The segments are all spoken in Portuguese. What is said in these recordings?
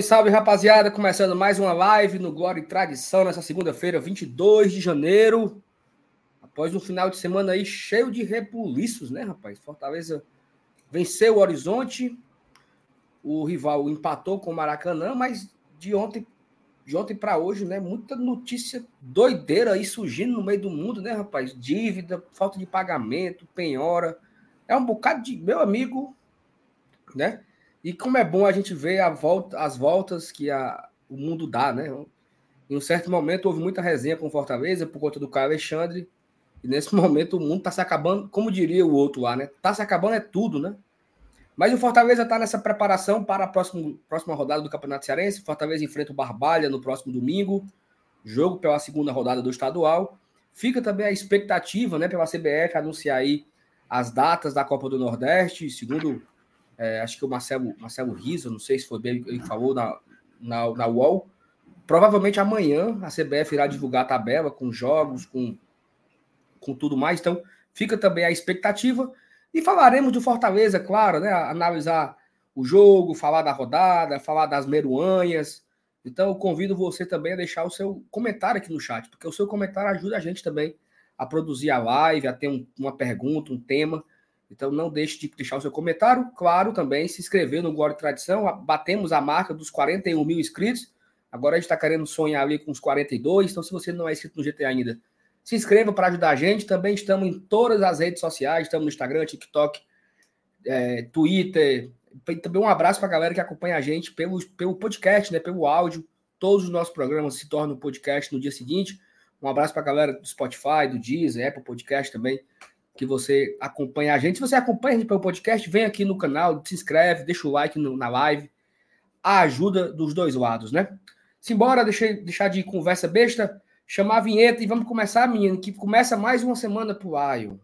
Salve, salve, rapaziada! Começando mais uma live no Glória e Tradição nessa segunda-feira, 22 de janeiro. Após um final de semana aí cheio de rebuliços, né, rapaz? Fortaleza venceu o Horizonte, o rival empatou com o Maracanã, mas de ontem, de ontem para hoje, né, muita notícia doideira aí surgindo no meio do mundo, né, rapaz? Dívida, falta de pagamento, penhora. É um bocado de meu amigo, né? E como é bom a gente ver a volta, as voltas que a, o mundo dá, né? Em um certo momento houve muita resenha com Fortaleza por conta do Caio Alexandre. E nesse momento o mundo está se acabando, como diria o outro lá, né? Está se acabando é tudo, né? Mas o Fortaleza está nessa preparação para a próxima, próxima rodada do Campeonato Cearense. Fortaleza enfrenta o Barbalha no próximo domingo. Jogo pela segunda rodada do estadual. Fica também a expectativa, né, pela CBF anunciar aí as datas da Copa do Nordeste, segundo é, acho que o Marcelo, Marcelo Riso, não sei se foi bem ele falou na, na, na UOL. Provavelmente amanhã a CBF irá divulgar a tabela com jogos, com, com tudo mais. Então, fica também a expectativa. E falaremos do Fortaleza, claro, né? Analisar o jogo, falar da rodada, falar das meruanhas. Então, eu convido você também a deixar o seu comentário aqui no chat, porque o seu comentário ajuda a gente também a produzir a live, a ter um, uma pergunta, um tema. Então não deixe de deixar o seu comentário. Claro, também se inscrever no e Tradição. Batemos a marca dos 41 mil inscritos. Agora a gente está querendo sonhar ali com os 42. Então, se você não é inscrito no GT ainda, se inscreva para ajudar a gente. Também estamos em todas as redes sociais. Estamos no Instagram, TikTok, é, Twitter. Também um abraço para a galera que acompanha a gente pelo, pelo podcast, né, pelo áudio. Todos os nossos programas se tornam podcast no dia seguinte. Um abraço para a galera do Spotify, do Deezer, Apple Podcast também que você acompanha a gente. Se você acompanha a gente pelo podcast, vem aqui no canal, se inscreve, deixa o like no, na live. A ajuda dos dois lados, né? Simbora, deixar, deixar de conversa besta, chamar a vinheta e vamos começar, menino, que começa mais uma semana pro Aio.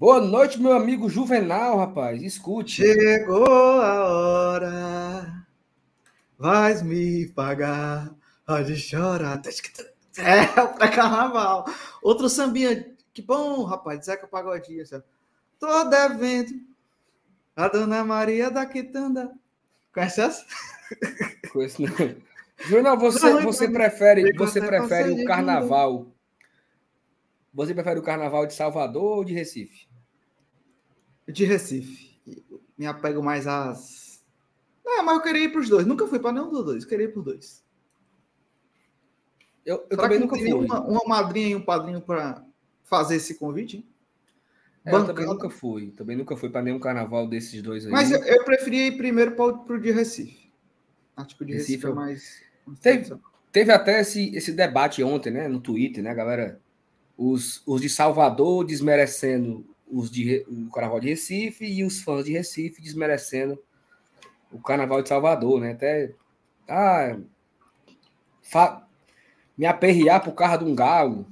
Boa noite, meu amigo Juvenal, rapaz. Escute. Chegou a hora, vais me pagar, pode chorar. É, o pré-carnaval. Outro sambinha, que bom, rapaz, Zeca Pagodinho. Tô devendo a Dona Maria da Quitanda. Conhece essa? Conheço não. Juvenal, você, você prefere, você prefere o carnaval... Você prefere o carnaval de Salvador ou de Recife? De Recife. Me apego mais às. Ah, mas eu queria ir para os dois. Nunca fui para nenhum dos dois. Queria ir para os dois. Eu, eu também nunca fui. Uma, uma madrinha e um padrinho para fazer esse convite? É, eu também nunca fui. Também nunca fui para nenhum carnaval desses dois aí. Mas eu, eu preferia ir primeiro para o de Recife. Acho que o de Recife, Recife é mais. Teve, teve até esse, esse debate ontem, né? No Twitter, né, galera? Os, os de Salvador desmerecendo os de, o Carnaval de Recife e os fãs de Recife desmerecendo o Carnaval de Salvador, né? Até ah, fa, me aperrear por causa de um galo.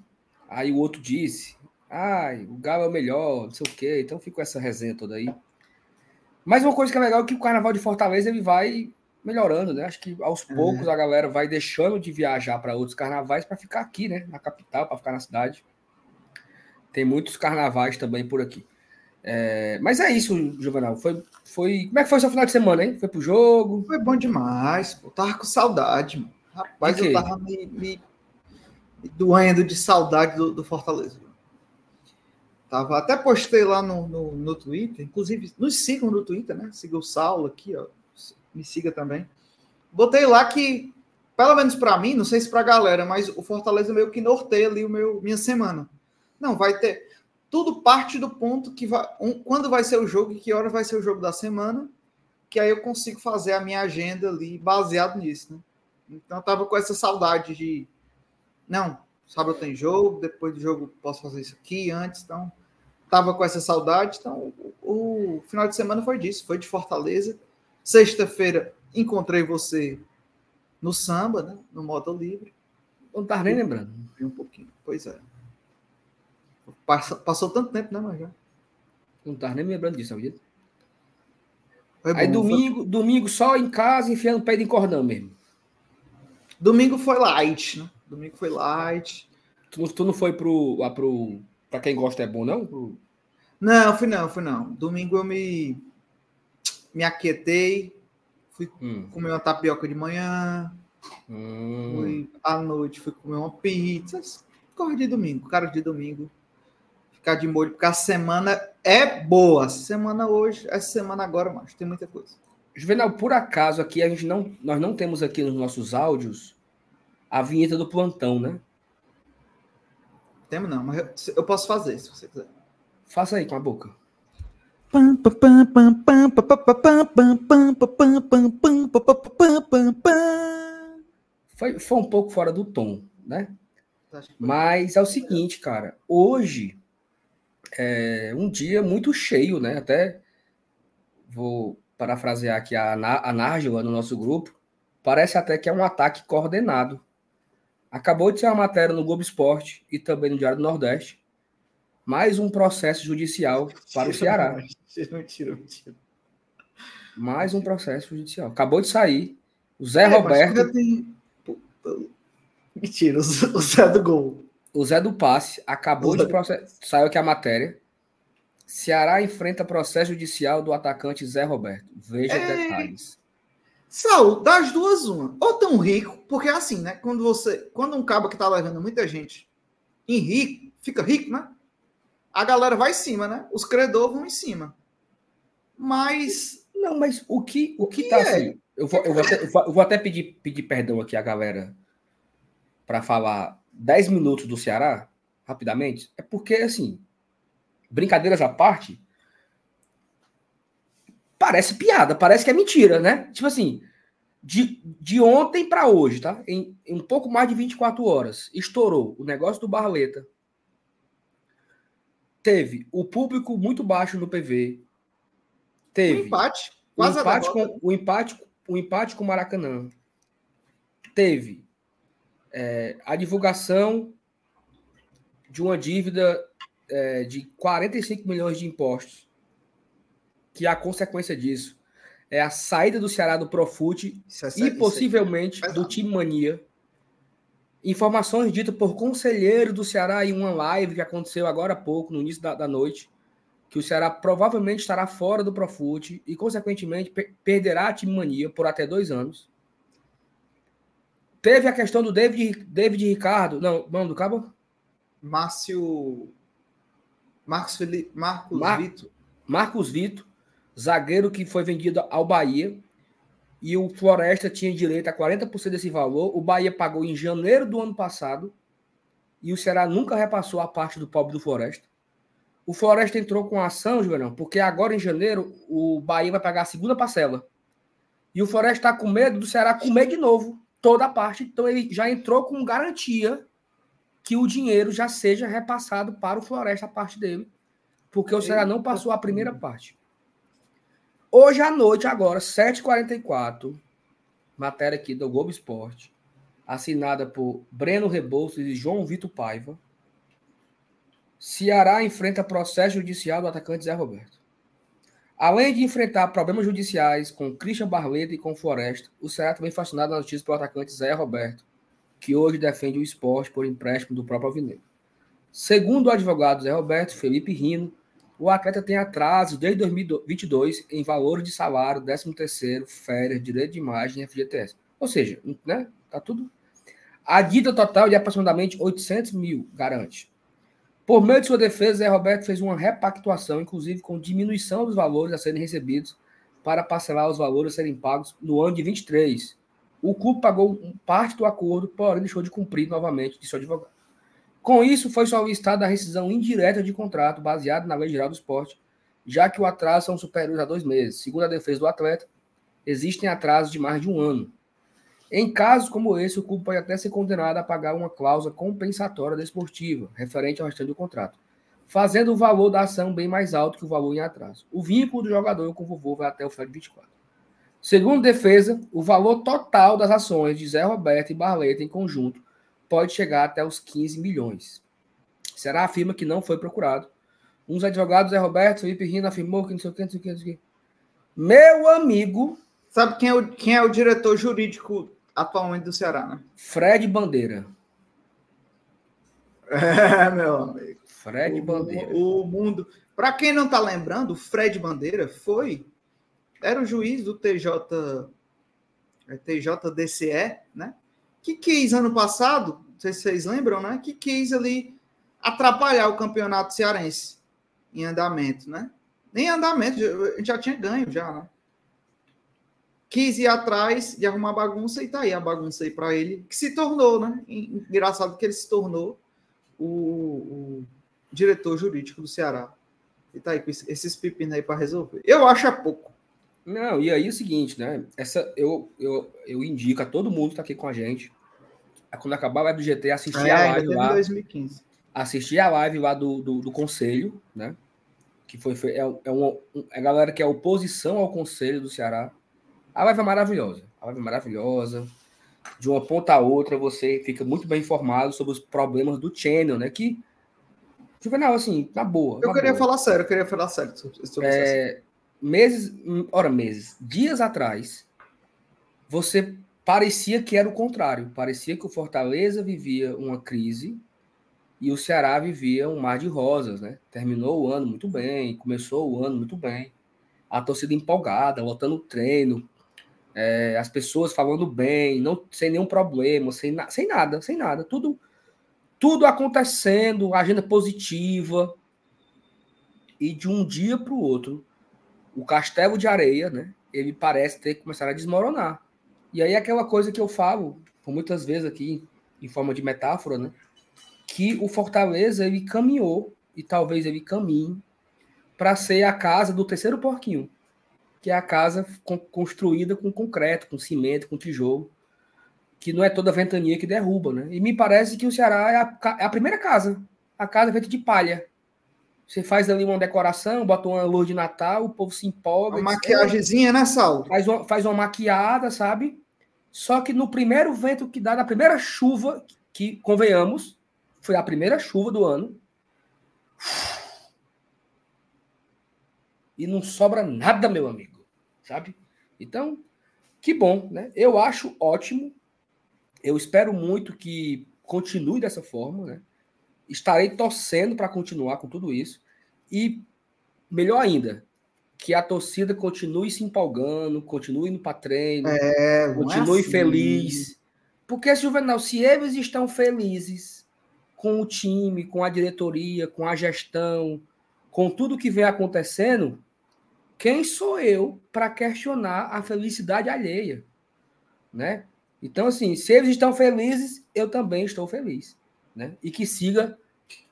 Aí o outro disse: ah, o galo é o melhor, não sei o quê. Então ficou essa resenha toda aí. Mas uma coisa que é legal é que o Carnaval de Fortaleza ele vai melhorando, né? Acho que aos poucos é. a galera vai deixando de viajar para outros carnavais para ficar aqui, né? Na capital, para ficar na cidade. Tem muitos carnavais também por aqui. É, mas é isso, Juvenal. Foi, foi. Como é que foi seu final de semana, hein? Foi pro jogo? Foi bom demais. Pô. Tava com saudade, mano. Rapaz, eu tava me, me, me, doendo de saudade do, do, Fortaleza. Tava, até postei lá no, no, no, Twitter. Inclusive, nos sigam no Twitter, né? Siga o Saulo aqui, ó. Me siga também. Botei lá que, pelo menos para mim, não sei se pra galera, mas o Fortaleza meio que norteia ali o meu, minha semana. Não, vai ter. Tudo parte do ponto que vai. Um, quando vai ser o jogo e que hora vai ser o jogo da semana, que aí eu consigo fazer a minha agenda ali baseado nisso, né? Então eu tava com essa saudade de. Não, sábado tem jogo, depois do jogo posso fazer isso aqui, antes, então. Tava com essa saudade, então o, o final de semana foi disso, foi de Fortaleza. Sexta-feira encontrei você no samba, né? No modo livre. Não tá nem lembrando. Um pouquinho, pois é. Passou, passou tanto tempo, né, mas já. Não tá nem me lembrando disso, sabia? Foi Aí bom, domingo, foi... domingo só em casa, enfiando o pé de cordão mesmo. Domingo foi light, né? Domingo foi light. Tu, tu não foi pro, lá pro. Pra quem gosta é bom, não? Pro... Não, fui não, fui não. Domingo eu me. Me aquietei. Fui hum. comer uma tapioca de manhã. Hum. Fui à noite, fui comer uma pizza. Corre de domingo, cara de domingo. Ficar de molho, porque a semana é boa. Semana hoje, essa semana agora, mas tem muita coisa. Juvenal, por acaso aqui a gente não, nós não temos aqui nos nossos áudios a vinheta do plantão, né? Temos não, mas eu, eu posso fazer se você quiser. Faça aí com a boca. Foi, foi um pouco fora do tom, né? Mas é o seguinte, cara. Hoje é um dia muito cheio, né? Até vou parafrasear aqui a, a Nárgila no nosso grupo, parece até que é um ataque coordenado. Acabou de ser uma matéria no Globo Esporte e também no Diário do Nordeste. Mais um processo judicial para o Ceará. Mentira, mentira. Mais um processo judicial. Acabou de sair. O Zé é, Roberto. Tem... Mentira, o Zé do gol. O Zé do passe acabou de processar. Saiu aqui a matéria. Ceará enfrenta processo judicial do atacante Zé Roberto. Veja é... detalhes. Saul, das duas, uma. Ou tão rico, porque é assim, né? Quando você. Quando um cabo que tá levando muita gente em rico, fica rico, né? A galera vai em cima, né? Os credores vão em cima. Mas. Não, mas o que, o, o que, que tá é? assim. Eu vou, eu, vou até, eu vou até pedir, pedir perdão aqui à galera para falar 10 minutos do Ceará, rapidamente. É porque, assim, brincadeiras à parte, parece piada, parece que é mentira, né? Tipo assim, de, de ontem para hoje, tá? Em, em, um pouco mais de 24 horas, estourou o negócio do Barleta. Teve o público muito baixo no PV. Teve um empate, quase o empate, com, o empate, o empate com o Maracanã. Teve é, a divulgação de uma dívida é, de 45 milhões de impostos, que a consequência disso é a saída do Ceará do Profute é e possivelmente do Time Mania. Informações ditas por conselheiro do Ceará em uma live que aconteceu agora há pouco, no início da, da noite, que o Ceará provavelmente estará fora do Profute e, consequentemente, per perderá a Time Mania por até dois anos. Teve a questão do David, David Ricardo. Não, vamos do Cabo? Márcio Marcos Felipe, Marcos Mar Vito. Marcos Vito, zagueiro que foi vendido ao Bahia. E o Floresta tinha direito a 40% desse valor. O Bahia pagou em janeiro do ano passado. E o Ceará nunca repassou a parte do pobre do Floresta. O Floresta entrou com ação, Juvenão, porque agora em janeiro o Bahia vai pagar a segunda parcela. E o Floresta está com medo do Ceará comer de novo toda a parte. Então ele já entrou com garantia que o dinheiro já seja repassado para o Floresta a parte dele, porque o Ceará não passou a primeira parte. Hoje à noite, agora, 7h44, matéria aqui do Globo Esporte, assinada por Breno Rebouças e João Vitor Paiva. Ceará enfrenta processo judicial do atacante Zé Roberto. Além de enfrentar problemas judiciais com Christian Barleta e com Floresta, o Ceará também fascinado na notícia pelo atacante Zé Roberto, que hoje defende o esporte por empréstimo do próprio Alvinegro. Segundo o advogado Zé Roberto Felipe Rino, o atleta tem atraso desde 2022 em valores de salário, 13º, férias, direito de imagem e FGTS. Ou seja, né, tá tudo... A dívida total de aproximadamente 800 mil, garante. Por meio de sua defesa, Zé Roberto fez uma repactuação, inclusive com diminuição dos valores a serem recebidos para parcelar os valores a serem pagos no ano de 23, o clube pagou parte do acordo, porém deixou de cumprir novamente de seu advogado. Com isso, foi solicitada a rescisão indireta de contrato, baseado na Lei Geral do Esporte, já que o atraso são superiores a dois meses. Segundo a defesa do atleta, existem atrasos de mais de um ano. Em casos como esse, o clube pode até ser condenado a pagar uma cláusula compensatória desportiva, referente ao restante do contrato, fazendo o valor da ação bem mais alto que o valor em atraso. O vínculo do jogador com o vovô vai até o final de 24. Segundo defesa, o valor total das ações de Zé Roberto e Barleta em conjunto pode chegar até os 15 milhões. Será afirma que não foi procurado. Dos advogados, Zé Roberto, Felipe Rino, afirmou que não sei o que, não sei o que, não sei o que. Meu amigo. Sabe quem é o, quem é o diretor jurídico atualmente do Ceará, né? Fred Bandeira. É, meu amigo. Fred o, Bandeira. O, o mundo. Para quem não está lembrando, Fred Bandeira foi. Era o juiz do TJ. É, TJDCE, né? Que quis ano passado, não sei se vocês lembram, né? Que quis ali atrapalhar o campeonato cearense em andamento, né? Nem andamento, a gente já tinha ganho já, né? Quis ir atrás de arrumar bagunça e tá aí a bagunça aí para ele, que se tornou, né? Engraçado que ele se tornou o, o diretor jurídico do Ceará. E tá aí com esses pepinos aí para resolver. Eu acho é pouco. Não, e aí é o seguinte, né? Essa eu, eu, eu indico a todo mundo que tá aqui com a gente. Quando acabar a live do GT, assistir é, a live lá. 2015. Assistir a live lá do, do, do conselho, né? Que foi, foi é, é, uma, é a galera que é oposição ao conselho do Ceará. A live é maravilhosa. A live é maravilhosa. De uma ponta a outra, você fica muito bem informado sobre os problemas do channel, né? Que Juvenal, assim, na boa. Eu na queria boa. falar sério, eu queria falar sério sobre é, Meses, ora, meses, dias atrás, você parecia que era o contrário. Parecia que o Fortaleza vivia uma crise e o Ceará vivia um mar de rosas, né? Terminou o ano muito bem, começou o ano muito bem. A torcida empolgada, lotando treino, é, as pessoas falando bem, não sem nenhum problema, sem, na, sem nada, sem nada. Tudo tudo acontecendo, agenda positiva. E de um dia para o outro, o castelo de areia, né? Ele parece ter começado a desmoronar. E aí aquela coisa que eu falo por muitas vezes aqui, em forma de metáfora, né? Que o Fortaleza ele caminhou e talvez ele caminhe para ser a casa do terceiro porquinho, que é a casa construída com concreto, com cimento, com tijolo que não é toda ventania que derruba, né? E me parece que o Ceará é a, é a primeira casa, a casa feita de palha. Você faz ali uma decoração, bota uma luz de Natal, o povo se empolga. Uma maquiagemzinha, né, Sal? Faz uma, faz uma maquiada, sabe? Só que no primeiro vento que dá, na primeira chuva, que convenhamos, foi a primeira chuva do ano. E não sobra nada, meu amigo, sabe? Então, que bom, né? Eu acho ótimo eu espero muito que continue dessa forma, né? Estarei torcendo para continuar com tudo isso. E, melhor ainda, que a torcida continue se empolgando, continue indo para treino, é, é continue assim. feliz. Porque, Juvenal, se eles estão felizes com o time, com a diretoria, com a gestão, com tudo que vem acontecendo, quem sou eu para questionar a felicidade alheia? Né? Então, assim, se eles estão felizes, eu também estou feliz. Né? E que siga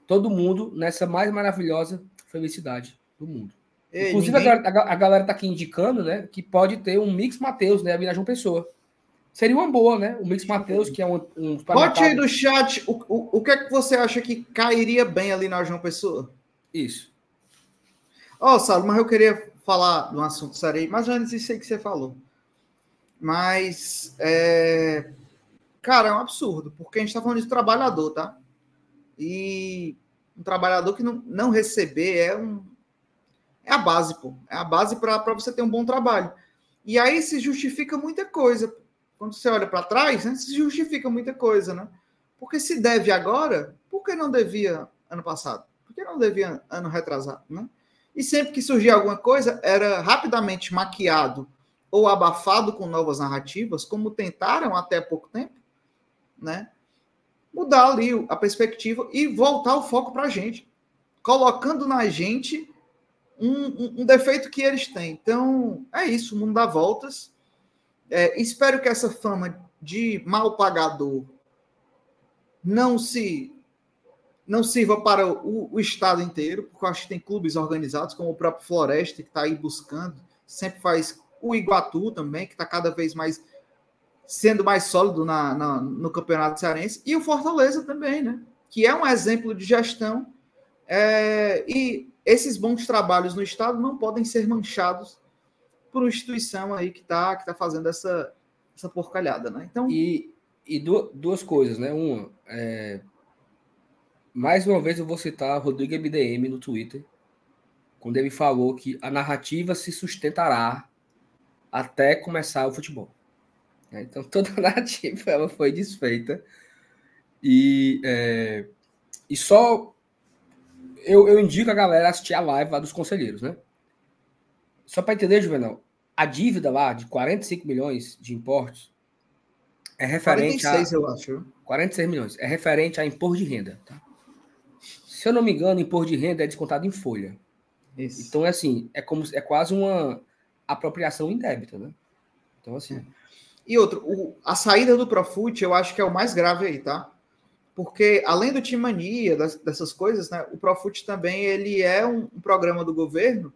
todo mundo nessa mais maravilhosa felicidade do mundo. Ei, Inclusive, ninguém... a, a, galera está aqui indicando né, que pode ter um Mix Mateus, né? A viagem Pessoa. Seria uma boa, né? O Mix Mateus, que é um. um Bote aí no chat o, o, o que é que você acha que cairia bem ali na João Pessoa? Isso. Ó, oh, Saulo, mas eu queria falar de um assunto sério mas antes disso aí que você falou. Mas, é... cara, é um absurdo, porque a gente está falando de trabalhador, tá? E um trabalhador que não, não receber é um. É a base, pô. É a base para você ter um bom trabalho. E aí se justifica muita coisa. Quando você olha para trás, né, se justifica muita coisa, né? Porque se deve agora, por que não devia ano passado? Por que não devia ano retrasado, né? E sempre que surgia alguma coisa, era rapidamente maquiado ou abafado com novas narrativas, como tentaram até pouco tempo, né? Mudar ali a perspectiva e voltar o foco para a gente, colocando na gente um, um, um, defeito que eles têm. Então, é isso, o mundo dá voltas. É, espero que essa fama de mal pagador não se não sirva para o, o, estado inteiro, porque eu acho que tem clubes organizados, como o próprio Floresta, que está aí buscando, sempre faz o Iguatu também, que está cada vez mais sendo mais sólido na, na, no campeonato cearense, e o Fortaleza também, né? Que é um exemplo de gestão. É, e esses bons trabalhos no Estado não podem ser manchados por uma instituição aí que está que tá fazendo essa, essa porcalhada, né? Então... E, e duas coisas, né? Uma, é... mais uma vez eu vou citar Rodrigo MDM no Twitter, quando ele falou que a narrativa se sustentará até começar o futebol. É, então toda a narrativa ela foi desfeita e, é, e só eu, eu indico a galera assistir a live lá dos conselheiros, né? Só para entender, Juvenal, a dívida lá de 45 milhões de importes é referente 46, a. eu acho. 46 milhões. É referente a imposto de renda. Tá? Se eu não me engano, imposto de renda é descontado em folha. Isso. Então, é assim, é, como, é quase uma apropriação indébita, né? Então, assim. E outro, o, a saída do Profut, eu acho que é o mais grave aí, tá? Porque, além do Timania, das, dessas coisas, né? O Profut também, ele é um, um programa do governo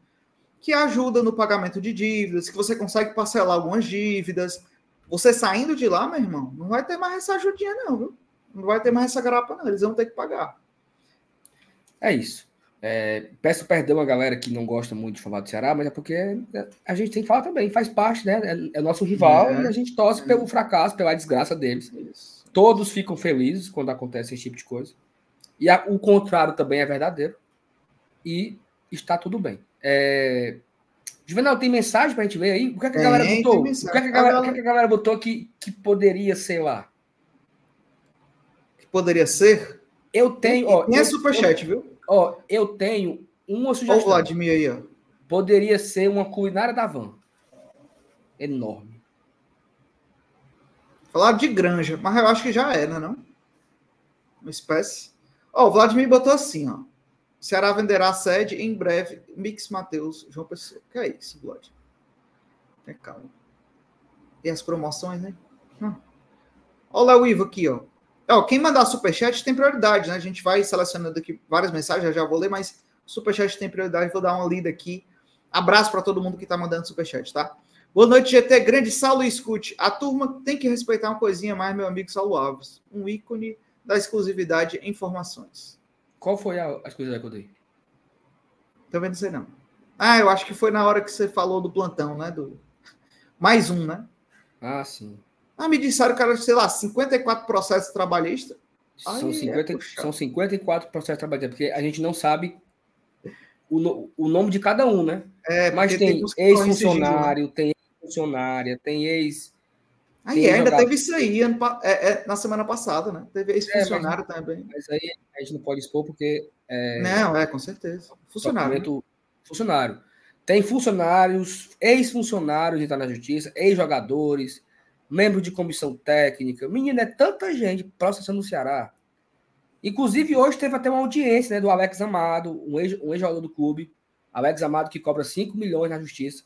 que ajuda no pagamento de dívidas, que você consegue parcelar algumas dívidas. Você saindo de lá, meu irmão, não vai ter mais essa ajudinha, não, viu? Não vai ter mais essa grapa, não. Eles vão ter que pagar. É isso. É, peço perdão a galera que não gosta muito de falar do Ceará, mas é porque a gente tem que falar também, faz parte, né? É, é nosso rival é, e a gente torce é. pelo fracasso, pela desgraça deles. Todos ficam felizes quando acontece esse tipo de coisa. E a, o contrário também é verdadeiro. E está tudo bem. É... Juvenal, tem mensagem para a gente ver aí? O que, é que a galera botou? O que, é que a galera, o que, é a galera botou que, que poderia ser lá? Que poderia ser? Eu tenho. Ó, tem é superchat, viu? Ó, eu tenho uma sugestão. Olha o Vladimir aí, ó. Poderia ser uma culinária da van. Enorme. Falaram de granja, mas eu acho que já era, não? Uma espécie. Ó, o Vladimir botou assim, ó. Ceará venderá sede em breve. Mix Mateus, João Pessoa. Que é isso, Blood? Tem calma. E as promoções, né? Hum. Olha o Ivo aqui, ó. Ó. Quem mandar superchat tem prioridade, né? A gente vai selecionando aqui várias mensagens, já, já vou ler, mas superchat tem prioridade. Vou dar uma lida aqui. Abraço para todo mundo que tá mandando superchat, tá? Boa noite, GT. Grande Saulo escute. A turma tem que respeitar uma coisinha mais, meu amigo Saulo Alves. Um ícone da exclusividade em informações. Qual foi a, as coisas que eu dei? Também não sei não. Ah, eu acho que foi na hora que você falou do plantão, né? Do... Mais um, né? Ah, sim. Ah, me disseram, cara, sei lá, 54 processos trabalhistas. São, 50, é são 54 processos trabalhistas, porque a gente não sabe o, o nome de cada um, né? É, Mas tem ex-funcionário, tem ex-funcionária, tem ex ah, e ainda teve isso aí ano, é, é, na semana passada, né? Teve esse é, também. Mas aí a gente não pode expor porque. É, não, é, com certeza. Funcionário. Né? Funcionário. Tem funcionários, ex-funcionários de estar na justiça, ex-jogadores, membros de comissão técnica. Menina, é tanta gente processando no Ceará. Inclusive, hoje teve até uma audiência né, do Alex Amado, um ex-jogador um ex do clube. Alex Amado, que cobra 5 milhões na justiça.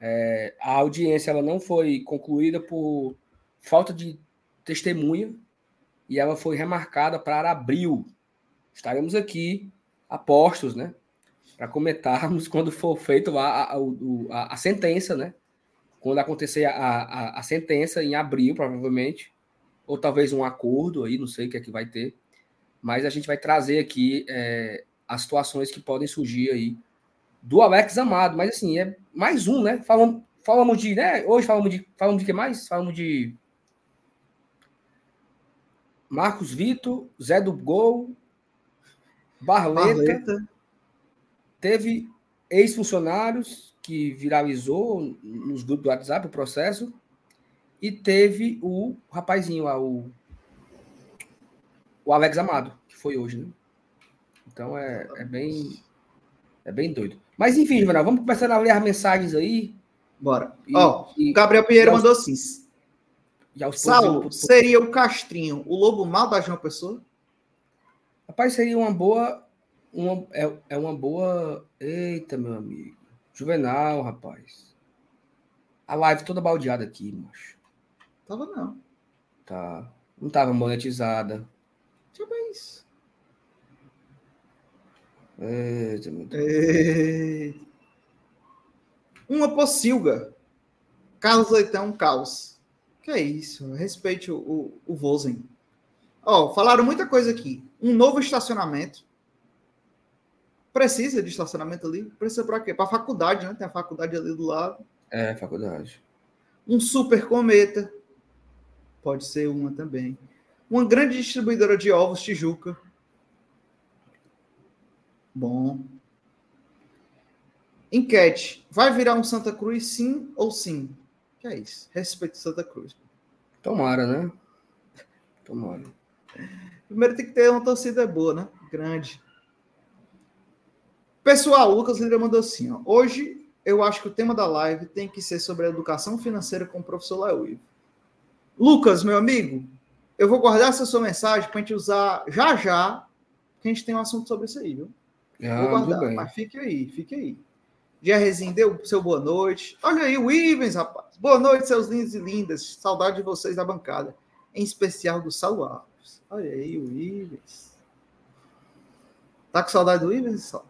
É, a audiência ela não foi concluída por falta de testemunha e ela foi remarcada para abril. Estaremos aqui apostos, né? Para comentarmos quando for feito a, a, a, a, sentença, né? Quando acontecer a, a, a sentença em abril, provavelmente, ou talvez um acordo aí, não sei o que é que vai ter, mas a gente vai trazer aqui é, as situações que podem surgir aí do Alex Amado, mas assim, é mais um, né? Falamos, falamos de, né? Hoje falamos de, falamos de que mais? Falamos de Marcos Vitor, Zé do Gol, Barleta, Barleta. teve ex-funcionários que viralizou nos grupos do WhatsApp o processo e teve o rapazinho lá, o, o Alex Amado, que foi hoje, né? Então é, é bem é bem doido. Mas enfim, Juvenal, vamos começar a ler as mensagens aí. Bora. Ó, oh, Gabriel Pinheiro mandou assim. Saulo, seria o Castrinho o lobo mal da João Pessoa? Rapaz, seria uma boa. Uma, é, é uma boa. Eita, meu amigo. Juvenal, rapaz. A live toda baldeada aqui, macho. Tava não. Tá. Não tava monetizada. Deixa eu ver isso. Eita, meu Deus. Uma pocilga. Carlos Leitão, caos. Que é isso? Respeite o, o, o Vozen. Ó, falaram muita coisa aqui. Um novo estacionamento. Precisa de estacionamento ali? Precisa para quê? Para faculdade, né? Tem a faculdade ali do lado. É, faculdade. Um super cometa. Pode ser uma também. Uma grande distribuidora de ovos, Tijuca. Bom. Enquete. Vai virar um Santa Cruz, sim ou sim? Que é isso? Respeito Santa Cruz. Tomara, né? Tomara. Primeiro tem que ter uma torcida boa, né? Grande. Pessoal, o Lucas Lira mandou assim, ó. Hoje eu acho que o tema da live tem que ser sobre a educação financeira com o professor Léo. Lucas, meu amigo, eu vou guardar essa sua mensagem para a gente usar já já, que a gente tem um assunto sobre isso aí, viu? Ah, vou guardar, mas fique aí, fique aí. Jerrezinho, deu seu boa noite. Olha aí, o Ivens, rapaz. Boa noite, seus lindos e lindas. Saudade de vocês da bancada. Em especial do Saulo Alves. Olha aí, o Ivens. Tá com saudade do Ivens, Saulo?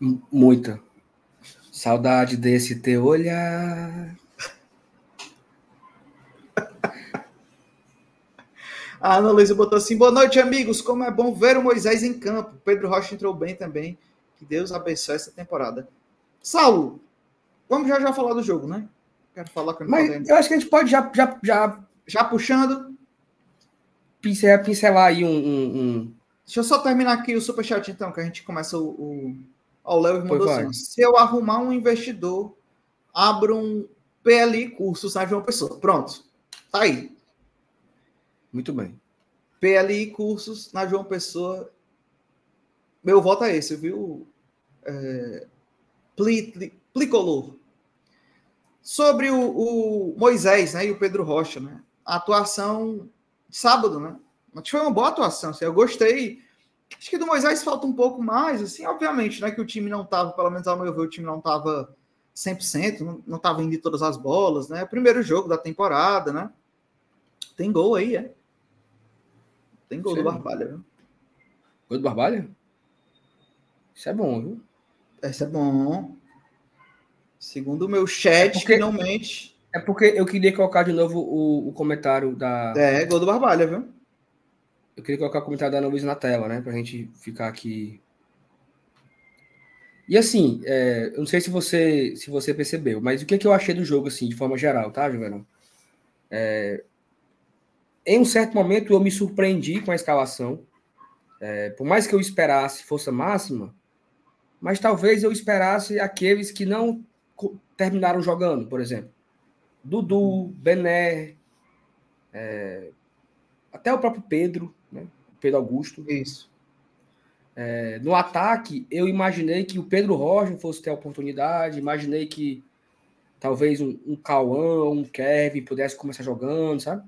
Muita. Saudade desse teu olhar. A Ana Luísa botou assim: boa noite, amigos. Como é bom ver o Moisés em campo. Pedro Rocha entrou bem também. Que Deus abençoe essa temporada. Saulo, vamos já já falar do jogo, né? Quero falar com Mas eu acho que a gente pode já, já, já, já puxando. Pincelar, pincelar aí um, um, um, Deixa eu só terminar aqui o superchat, então, que a gente começa o. o... Ó, o Léo mandou assim: se eu arrumar um investidor, abro um PLI curso, sabe, uma pessoa. Pronto. Tá aí. Muito bem. PLI cursos na João Pessoa. Meu voto é esse, viu? É, Plicolor. Sobre o, o, Moisés né, e o Pedro Rocha, né? A atuação de sábado, né? Mas foi uma boa atuação. Assim, eu gostei. Acho que do Moisés falta um pouco mais, assim, obviamente, né? Que o time não estava, pelo menos ao meu ver, o time não estava 100%, não estava indo todas as bolas, né? Primeiro jogo da temporada, né? Tem gol aí, é? Tem gol Sim. do Barbalha, viu? Gol do Barbalha? Isso é bom, viu? Esse é bom. Segundo o meu chat, é porque, finalmente. É porque eu queria colocar de novo o, o comentário da. É, gol do Barbalha, viu? Eu queria colocar o comentário da Ana Luiz na tela, né? Pra gente ficar aqui. E assim, é, eu não sei se você se você percebeu, mas o que, é que eu achei do jogo, assim, de forma geral, tá, Juvenal? É, em um certo momento eu me surpreendi com a escalação. É, por mais que eu esperasse força máxima, mas talvez eu esperasse aqueles que não terminaram jogando, por exemplo. Dudu, Bené, é, até o próprio Pedro? Pedro Augusto. Isso. É, no ataque, eu imaginei que o Pedro Rocha fosse ter a oportunidade, imaginei que talvez um, um Cauã, um Kevin pudesse começar jogando, sabe?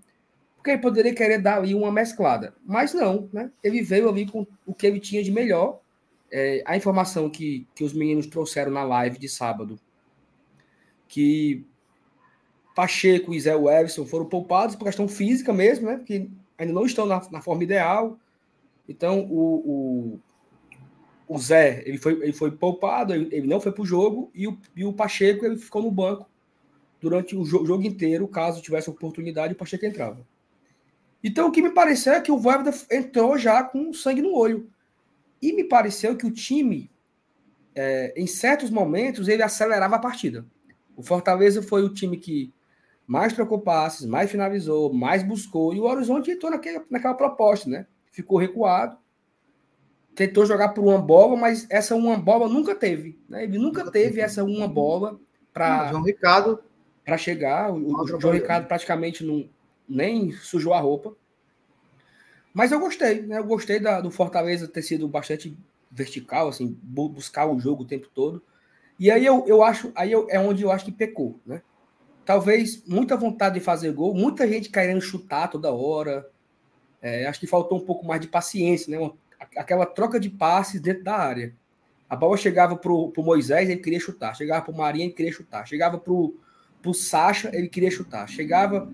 Porque ele poderia querer dar ali uma mesclada. Mas não, né? Ele veio ali com o que ele tinha de melhor. É, a informação que, que os meninos trouxeram na live de sábado, que Pacheco e Zé Everson foram poupados por questão física mesmo, né? Que ainda não estão na, na forma ideal. Então, o, o, o, Zé ele foi, ele foi poupado, ele, ele não foi para o jogo, e o, Pacheco ele ficou no banco durante o jogo, jogo inteiro, caso tivesse oportunidade, o Pacheco entrava. Então, o que me pareceu é que o Voivoda entrou já com sangue no olho. E me pareceu que o time, é, em certos momentos, ele acelerava a partida. O Fortaleza foi o time que mais trocou passes, mais finalizou, mais buscou. E o Horizonte entrou naquele, naquela proposta, né? Ficou recuado. Tentou jogar por uma bola, mas essa uma bola nunca teve. Né? Ele nunca, nunca teve, teve essa uma bola para. João Ricardo. Para chegar. O, o João Ricardo praticamente não, nem sujou a roupa. Mas eu gostei, né? Eu gostei da, do Fortaleza ter sido bastante vertical, assim, buscar o jogo o tempo todo. E aí eu, eu acho, aí eu, é onde eu acho que pecou, né? Talvez muita vontade de fazer gol, muita gente querendo chutar toda hora. É, acho que faltou um pouco mais de paciência, né? Aquela troca de passes dentro da área. A bola chegava pro, pro Moisés, ele queria chutar. Chegava pro Marinho, ele queria chutar. Chegava pro, pro Sacha, ele queria chutar. Chegava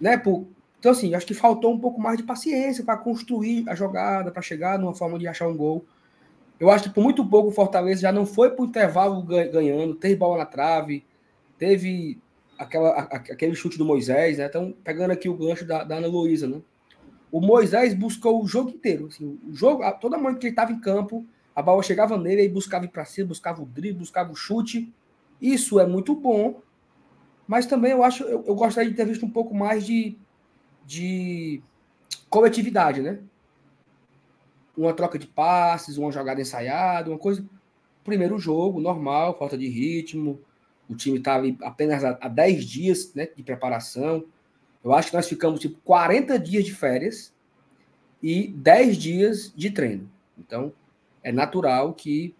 né? Por... Então, assim, acho que faltou um pouco mais de paciência para construir a jogada, para chegar numa forma de achar um gol. Eu acho que por muito pouco o Fortaleza já não foi para o intervalo ganhando, teve bola na trave, teve aquela, aquele chute do Moisés, né? Então, pegando aqui o gancho da, da Ana Luísa, né? O Moisés buscou o jogo inteiro. Assim, o jogo, toda momento que ele estava em campo, a bola chegava nele, ele buscava ir para cima, buscava o drible, buscava o chute. Isso é muito bom, mas também eu acho, eu, eu gostaria de ter visto um pouco mais de, de coletividade, né? Uma troca de passes, uma jogada ensaiada, uma coisa. primeiro jogo, normal, falta de ritmo. O time estava apenas há 10 dias né, de preparação. Eu acho que nós ficamos tipo 40 dias de férias e 10 dias de treino. Então, é natural que,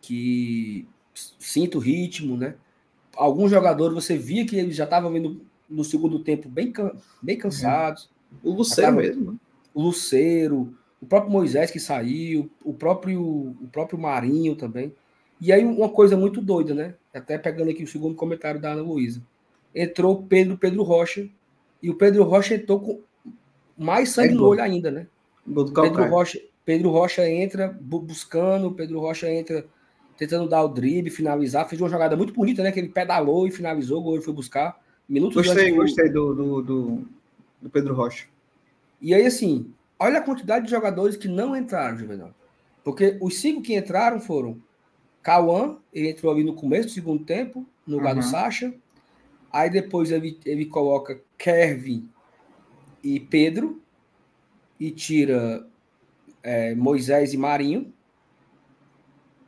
que sinta o ritmo, né? Alguns jogadores você via que eles já estavam vindo no segundo tempo bem, bem cansados. O Luceiro mesmo. Né? O Luceiro, o próprio Moisés que saiu, o próprio, o próprio Marinho também. E aí uma coisa muito doida, né? Até pegando aqui o segundo comentário da Ana Luísa. Entrou Pedro, Pedro Rocha, e o Pedro Rocha entrou com mais sangue é no olho ainda, né? Pedro Rocha, Pedro Rocha entra buscando, Pedro Rocha entra tentando dar o drible, finalizar, fez uma jogada muito bonita, né? Que ele pedalou e finalizou, o gol foi buscar. Minutos gostei, gostei do, do, do, do Pedro Rocha. E aí, assim, olha a quantidade de jogadores que não entraram, Juvenal. Porque os cinco que entraram foram Cauã, ele entrou ali no começo do segundo tempo, no lugar uhum. do Sacha. Aí depois ele, ele coloca Kevin e Pedro e tira é, Moisés e Marinho.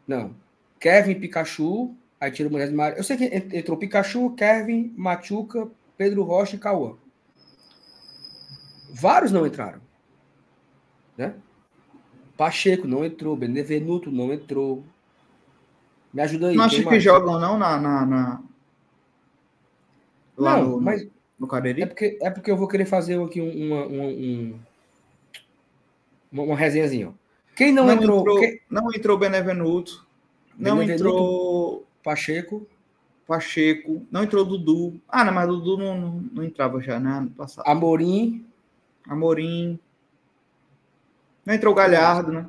Não. Kevin e Pikachu, aí tira Moisés e Marinho. Eu sei que entrou Pikachu, Kevin, Machuca, Pedro Rocha e Cauã. Vários não entraram. Né? Pacheco não entrou, Benevenuto não entrou. Me ajuda aí. Não acho que jogam não na, na, na... Lá não, no, mas no Cariri? É porque, é porque eu vou querer fazer aqui uma, uma, um, uma, uma resenhazinha. Quem não, não entrou, entrou quem... Não entrou Benevenuto. Não Benevenuto, entrou Pacheco. Pacheco. Não entrou Dudu. Ah, não, mas Dudu não, não, não entrava já, né? No passado. Amorim. Amorim. Não entrou Galhardo, né?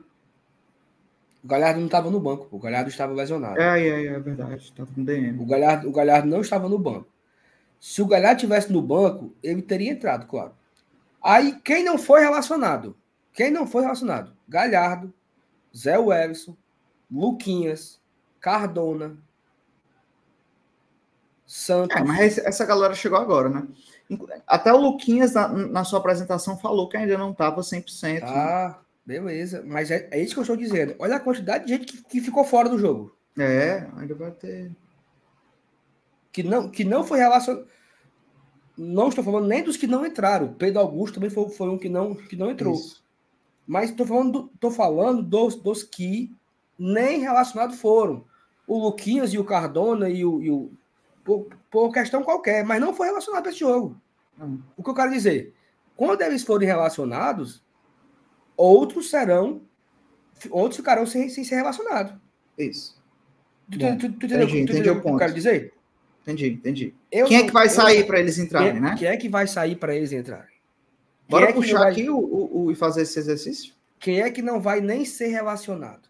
O Galhardo não estava no banco, o Galhardo estava lesionado. É, é, é verdade, estava com DM. O Galhardo, o Galhardo não estava no banco. Se o Galhardo tivesse no banco, ele teria entrado, claro. Aí, quem não foi relacionado? Quem não foi relacionado? Galhardo, Zé Wellison, Luquinhas, Cardona, Santos. É, mas essa galera chegou agora, né? Até o Luquinhas, na, na sua apresentação, falou que ainda não estava 100%. Ah, né? Beleza, mas é, é, isso que eu estou dizendo. Olha a quantidade de gente que, que ficou fora do jogo. É, ainda vai ter. Que não, que não foi relacionado. Não estou falando nem dos que não entraram. Pedro Augusto também foi, foi um que não, que não entrou. Isso. Mas estou falando, tô falando dos, dos que nem relacionados foram. O Luquinhas e o Cardona e o. E o por, por, questão qualquer, mas não foi relacionado a esse jogo. Hum. O que eu quero dizer? Quando eles forem relacionados, outros serão, outros ficarão sem, sem ser relacionados. Isso. Tu, tu, tu, tu, entendi, tu, entendi o ponto. quero dizer? Entendi, entendi. Eu quem é que vai sair para eles entrarem, quem, né? Quem é que vai sair para eles entrarem? Bora é puxar vai, aqui o, o, e fazer esse exercício? Quem é que não vai nem ser relacionado?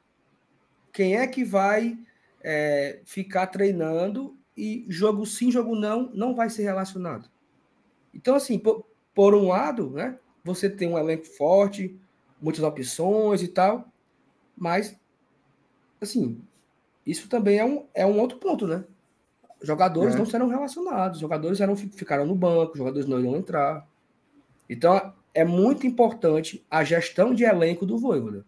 Quem é que vai é, ficar treinando e jogo sim, jogo não, não vai ser relacionado? Então, assim, por, por um lado, né, você tem um elenco forte, muitas opções e tal, mas, assim, isso também é um, é um outro ponto, né? Jogadores é. não serão relacionados, jogadores eram, ficaram no banco, jogadores não irão entrar. Então, é muito importante a gestão de elenco do Voivoda.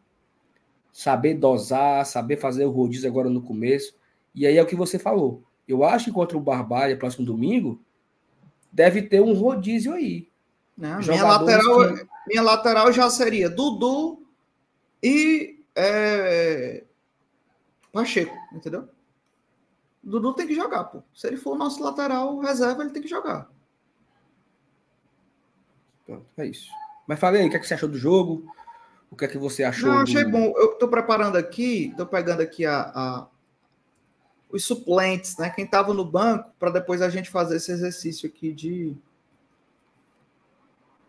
Saber dosar, saber fazer o rodízio agora no começo. E aí é o que você falou. Eu acho que contra o Barbalha, próximo domingo, deve ter um rodízio aí. Não, minha lateral, que... minha lateral já seria Dudu e é, Pacheco, entendeu? Dudu tem que jogar, pô. Se ele for o nosso lateral reserva, ele tem que jogar. Pronto, é isso. Mas fala aí, o que, é que você achou do jogo? O que é que você achou? Não, achei do... bom. Eu tô preparando aqui, tô pegando aqui a, a os suplentes, né? Quem tava no banco, para depois a gente fazer esse exercício aqui de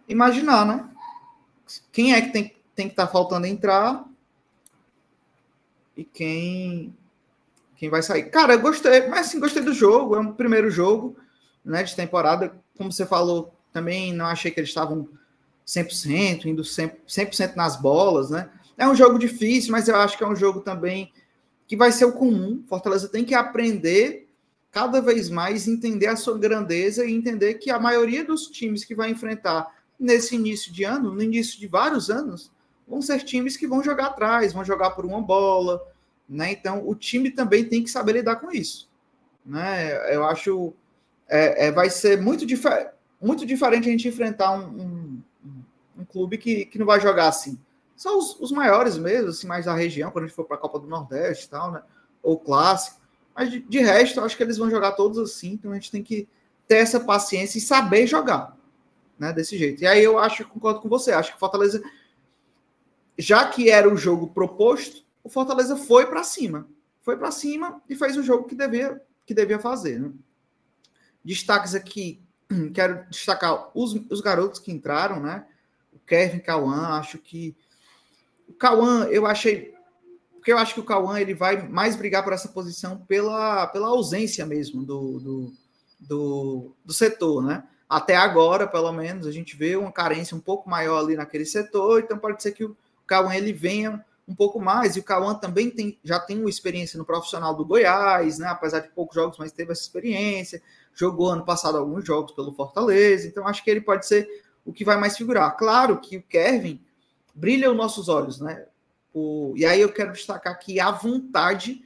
imaginar, né? Quem é que tem, tem que estar tá faltando entrar e quem quem vai sair. Cara, eu gostei, mas sim, gostei do jogo. É um primeiro jogo, né, de temporada. Como você falou, também não achei que eles estavam 100%, indo 100%, 100 nas bolas, né? É um jogo difícil, mas eu acho que é um jogo também que vai ser o comum. Fortaleza tem que aprender cada vez mais, entender a sua grandeza e entender que a maioria dos times que vai enfrentar nesse início de ano, no início de vários anos, vão ser times que vão jogar atrás, vão jogar por uma bola, Né? Então, o time também tem que saber lidar com isso. Né? Eu acho é, é vai ser muito, dif muito diferente a gente enfrentar um, um, um, clube que, que não vai jogar assim. São os, os maiores mesmo, assim, mais da região, quando a gente for para a Copa do Nordeste e tal, né? ou clássico. Mas de, de resto, eu acho que eles vão jogar todos assim, então a gente tem que ter essa paciência e saber jogar né, desse jeito. E aí eu acho, concordo com você, acho que o Fortaleza, já que era o jogo proposto, o Fortaleza foi para cima. Foi para cima e fez o jogo que devia, que devia fazer. Né? Destaques aqui, quero destacar os, os garotos que entraram, né? O Kevin Cauã, acho que. O Cauã, eu achei. Porque eu acho que o Cauã ele vai mais brigar por essa posição pela, pela ausência mesmo do, do, do, do setor, né? Até agora, pelo menos, a gente vê uma carência um pouco maior ali naquele setor, então pode ser que o Cauã ele venha um pouco mais. E o Cauã também tem, já tem uma experiência no profissional do Goiás, né? Apesar de poucos jogos, mas teve essa experiência. Jogou ano passado alguns jogos pelo Fortaleza, então acho que ele pode ser o que vai mais figurar. Claro que o Kevin brilha os nossos olhos, né? O, e aí eu quero destacar aqui a vontade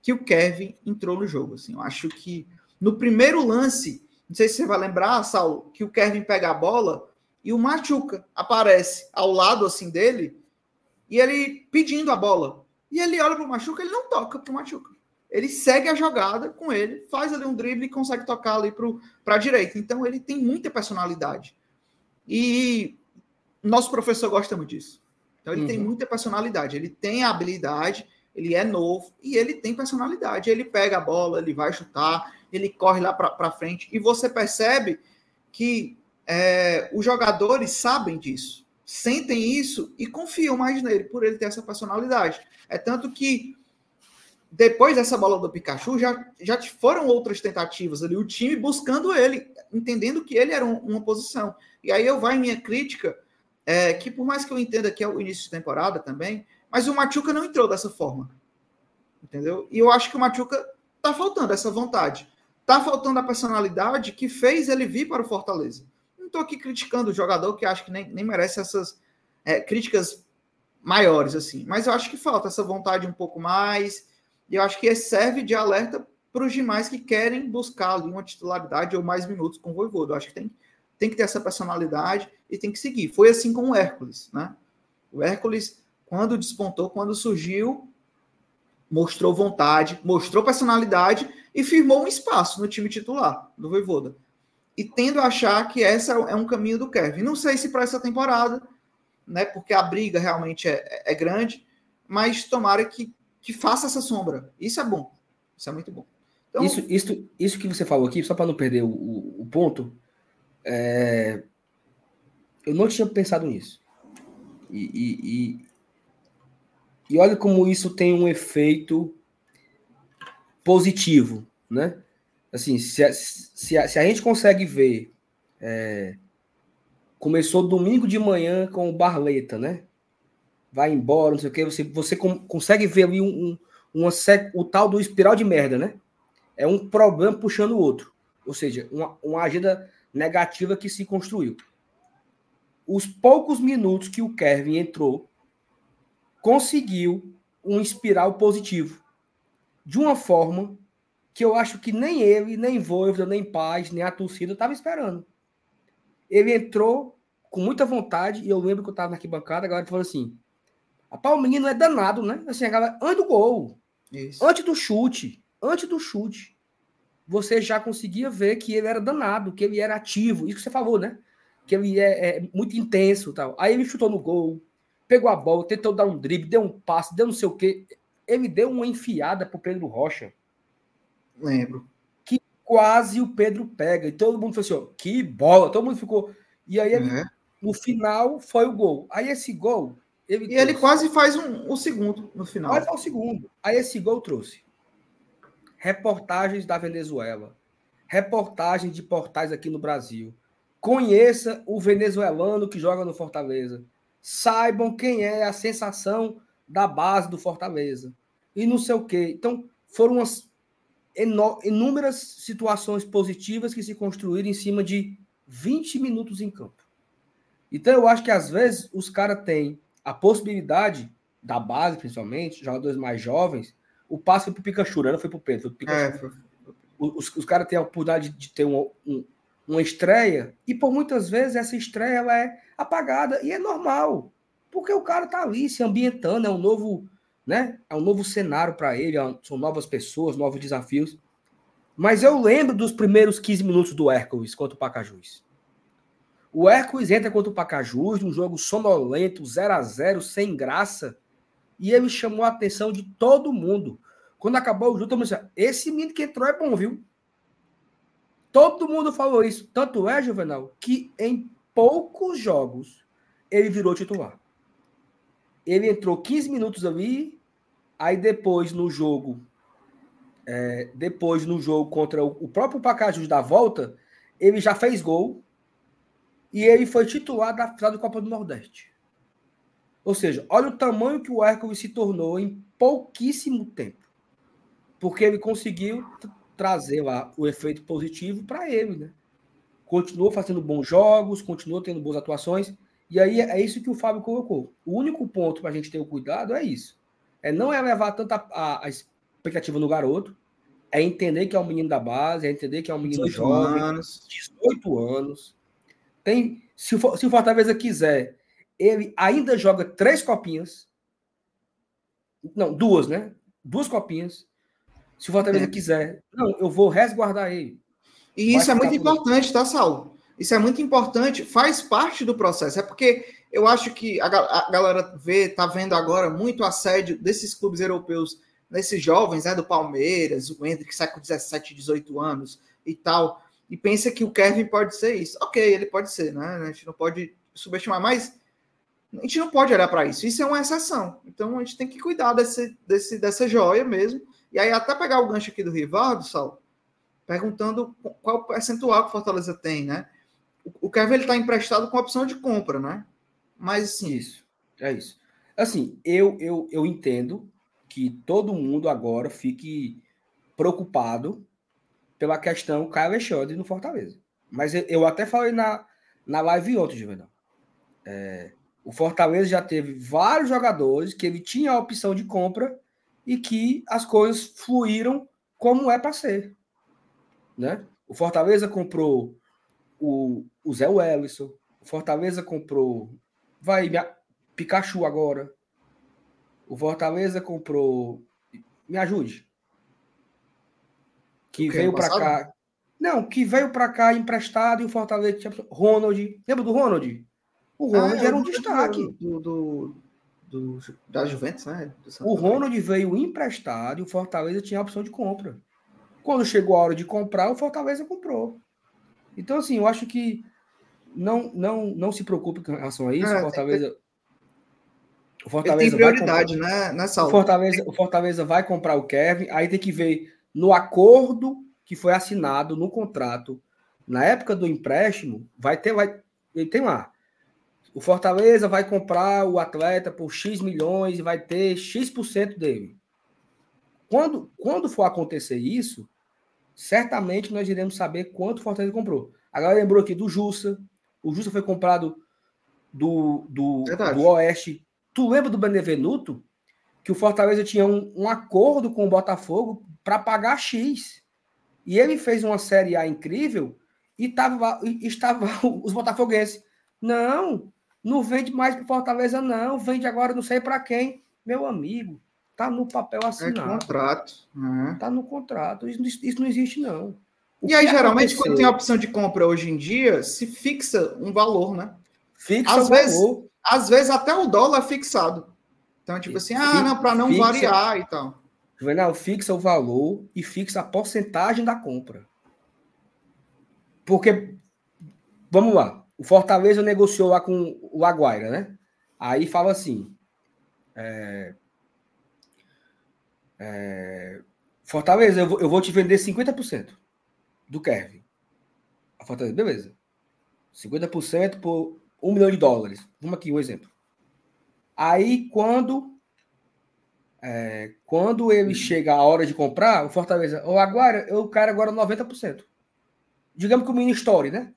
que o Kevin entrou no jogo. Assim, eu acho que no primeiro lance não sei se você vai lembrar, Saulo, que o Kevin pega a bola e o Machuca aparece ao lado assim dele e ele pedindo a bola. E ele olha para o Machuca, ele não toca para o Machuca. Ele segue a jogada com ele, faz ali um drible e consegue tocar ali para a direita. Então ele tem muita personalidade. E nosso professor gosta muito disso. Então ele uhum. tem muita personalidade, ele tem a habilidade, ele é novo e ele tem personalidade. Ele pega a bola, ele vai chutar, ele corre lá para frente. E você percebe que é, os jogadores sabem disso, sentem isso e confiam mais nele, por ele ter essa personalidade. É tanto que depois dessa bola do Pikachu, já, já foram outras tentativas ali, o time buscando ele, entendendo que ele era um, uma posição. E aí eu vai minha crítica, é, que por mais que eu entenda que é o início de temporada também, mas o Machuca não entrou dessa forma. Entendeu? E eu acho que o Machuca tá faltando essa vontade. Tá faltando a personalidade que fez ele vir para o Fortaleza. Não estou aqui criticando o jogador, que acho que nem, nem merece essas é, críticas maiores, assim. Mas eu acho que falta essa vontade um pouco mais. E eu acho que serve de alerta para os demais que querem buscar ali uma titularidade ou mais minutos com o Voivodo. Eu acho que tem, tem que ter essa personalidade e tem que seguir. Foi assim com o Hércules, né? O Hércules, quando despontou, quando surgiu, mostrou vontade, mostrou personalidade e firmou um espaço no time titular do Voivoda. E tendo a achar que essa é um caminho do Kevin. Não sei se para essa temporada, né? Porque a briga realmente é, é grande, mas tomara que, que faça essa sombra. Isso é bom. Isso é muito bom. Então, isso, isso, isso que você falou aqui, só para não perder o, o, o ponto, é... eu não tinha pensado nisso. E, e, e, olha como isso tem um efeito positivo, né? Assim, se a, se a, se a gente consegue ver, é, começou domingo de manhã com o Barleta, né? Vai embora, não sei o que, você, você com, consegue ver ali um, um, uma, o tal do espiral de merda, né? É um problema puxando o outro. Ou seja, uma, uma agenda negativa que se construiu. Os poucos minutos que o Kevin entrou, conseguiu um espiral positivo de uma forma que eu acho que nem ele, nem Voivoda, nem Paz, nem a torcida estava esperando. Ele entrou com muita vontade, e eu lembro que eu estava na arquibancada, a galera falou assim: rapaz, o menino é danado, né? Assim, a galera, antes do gol, Isso. antes do chute, antes do chute, você já conseguia ver que ele era danado, que ele era ativo, isso que você falou, né? Que ele é, é muito intenso tal. Aí ele chutou no gol, pegou a bola, tentou dar um drible, deu um passe, deu não sei o quê ele deu uma enfiada pro Pedro Rocha. Lembro. Que quase o Pedro pega. E todo mundo falou assim: ó, que bola. Todo mundo ficou. E aí, ele, é. no final, foi o gol. Aí, esse gol. Ele e trouxe. ele quase faz um, um segundo no final. Quase faz o segundo. Aí, esse gol trouxe reportagens da Venezuela, reportagens de portais aqui no Brasil. Conheça o venezuelano que joga no Fortaleza. Saibam quem é a sensação da base do Fortaleza. E não sei o quê. Então, foram umas inúmeras situações positivas que se construíram em cima de 20 minutos em campo. Então, eu acho que às vezes os caras têm a possibilidade, da base principalmente, jogadores mais jovens, o passe foi pro Pikachu, né? não foi pro Pedro, foi pro Pikachu. É, foi. Os, os caras têm a oportunidade de ter um, um, uma estreia, e por muitas vezes essa estreia ela é apagada, e é normal, porque o cara tá ali se ambientando, é um novo, né? É um novo cenário para ele, é são novas pessoas, novos desafios. Mas eu lembro dos primeiros 15 minutos do Hércules contra o Pacajus. O Hércules entra contra o Pacajus, um jogo sonolento, 0 a 0 sem graça, e ele chamou a atenção de todo mundo. Quando acabou o jogo, todo mundo disse, esse menino que entrou é bom, viu? Todo mundo falou isso. Tanto é, Juvenal, que em poucos jogos ele virou titular. Ele entrou 15 minutos ali, aí depois no jogo, é, depois no jogo contra o, próprio Pacajus da volta, ele já fez gol e ele foi titular da final da Copa do Nordeste. Ou seja, olha o tamanho que o Hércules se tornou em pouquíssimo tempo. Porque ele conseguiu trazer lá o efeito positivo para ele, né? Continuou fazendo bons jogos, continuou tendo boas atuações. E aí é isso que o Fábio colocou. O único ponto para a gente ter o cuidado é isso. É não é levar tanta a, a expectativa no garoto, é entender que é um menino da base, é entender que é um menino jovem, anos. 18 anos, tem, se, o, se o Fortaleza quiser, ele ainda joga três copinhas. Não, duas, né? Duas copinhas. Se o Fortaleza é. quiser, não, eu vou resguardar ele. E isso é muito importante, tá, Saulo? Isso é muito importante, faz parte do processo. É porque eu acho que a, a galera vê, tá vendo agora muito assédio desses clubes europeus nesses jovens, né, do Palmeiras, o Hendrick sai com 17, 18 anos e tal e pensa que o Kevin pode ser isso. Ok, ele pode ser, né? A gente não pode subestimar, mas a gente não pode olhar para isso. Isso é uma exceção. Então a gente tem que cuidar desse, desse, dessa joia mesmo. E aí, até pegar o gancho aqui do Rivaldo, Sal, perguntando qual percentual que o Fortaleza tem, né? O Kevin está emprestado com opção de compra, né? Mas assim. Isso, é isso. Assim, eu, eu, eu entendo que todo mundo agora fique preocupado pela questão Caio Alexandre no Fortaleza. Mas eu, até falei na, na live ontem, Juvenal. É, o Fortaleza já teve vários jogadores que ele tinha a opção de compra e que as coisas fluíram como é para ser. Né? O Fortaleza comprou o, o Zé Wellison, o Fortaleza comprou. Vai, minha, Pikachu agora. O Fortaleza comprou. Me ajude que veio para cá. Não, que veio para cá emprestado e o Fortaleza tinha. Ronald. Lembra do Ronald? O ah, Ronald ah, era um destaque. Do, do, do, da Juventus, né? O Ronald veio emprestado e o Fortaleza tinha a opção de compra. Quando chegou a hora de comprar, o Fortaleza comprou. Então, assim, eu acho que não, não, não se preocupe com relação a isso. É, o Fortaleza. O Fortaleza tem prioridade, né? Nessa o Fortaleza, o Fortaleza vai comprar o Kevin, aí tem que ver no acordo que foi assinado no contrato, na época do empréstimo, vai ter, vai, tem lá. O Fortaleza vai comprar o atleta por X milhões e vai ter X% dele. Quando, quando for acontecer isso, certamente nós iremos saber quanto o Fortaleza comprou. Agora lembrou aqui do Jussa. O Jussa foi comprado do, do, do Oeste. Tu lembra do Benevenuto? Que o Fortaleza tinha um, um acordo com o Botafogo para pagar X. E ele fez uma Série A incrível e, tava, e estava os botafoguenses. Não, não vende mais para Fortaleza, não. Vende agora não sei para quem. Meu amigo, tá no papel é assinado. É contrato. Uhum. Tá no contrato. Isso, isso não existe, não. O e aí, geralmente, aconteceu? quando tem a opção de compra hoje em dia, se fixa um valor, né? Fixa às vezes, valor. Às vezes até o dólar é fixado. Então, tipo assim, ah, não, para não fixa, variar e tal. Juvenal, fixa o valor e fixa a porcentagem da compra. Porque, vamos lá, o Fortaleza negociou lá com o Aguaira, né? Aí fala assim: é, é, Fortaleza, eu vou, eu vou te vender 50% do Kevin. A Fortaleza, beleza. 50% por um milhão de dólares. Vamos aqui um exemplo. Aí, quando é, quando ele chega a hora de comprar, o Fortaleza, ou agora eu quero agora 90%. Digamos que o mini story, né?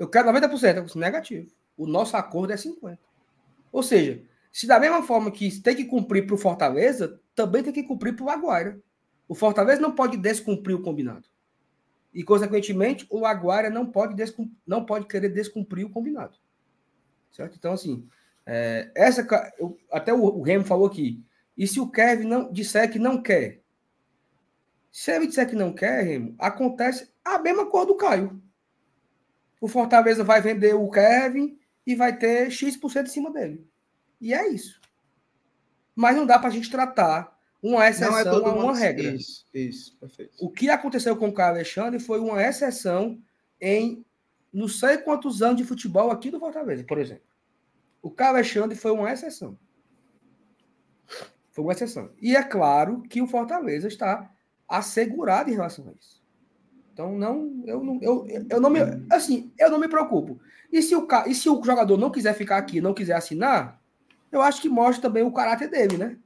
Eu quero 90%, negativo. O nosso acordo é 50%. Ou seja, se da mesma forma que tem que cumprir para o Fortaleza, também tem que cumprir para o Aguaira. O Fortaleza não pode descumprir o combinado. E, consequentemente, o Aguaira não pode, não pode querer descumprir o combinado. Certo? Então, assim, é, essa, eu, até o, o Remo falou aqui. E se o Kevin não disser que não quer? Se ele disser que não quer, Remo, acontece a mesma coisa do Caio. O Fortaleza vai vender o Kevin e vai ter X% em cima dele. E é isso. Mas não dá para a gente tratar uma é exceção é a uma regra. Isso, isso, perfeito. O que aconteceu com o Caio Alexandre foi uma exceção em não sei quantos anos de futebol aqui do Fortaleza, por exemplo. O Caio Alexandre foi uma exceção. Foi uma exceção. E é claro que o Fortaleza está assegurado em relação a isso. Então, não, eu não, eu, eu não me, assim, eu não me preocupo. E se, o, e se o jogador não quiser ficar aqui, não quiser assinar, eu acho que mostra também o caráter dele, né?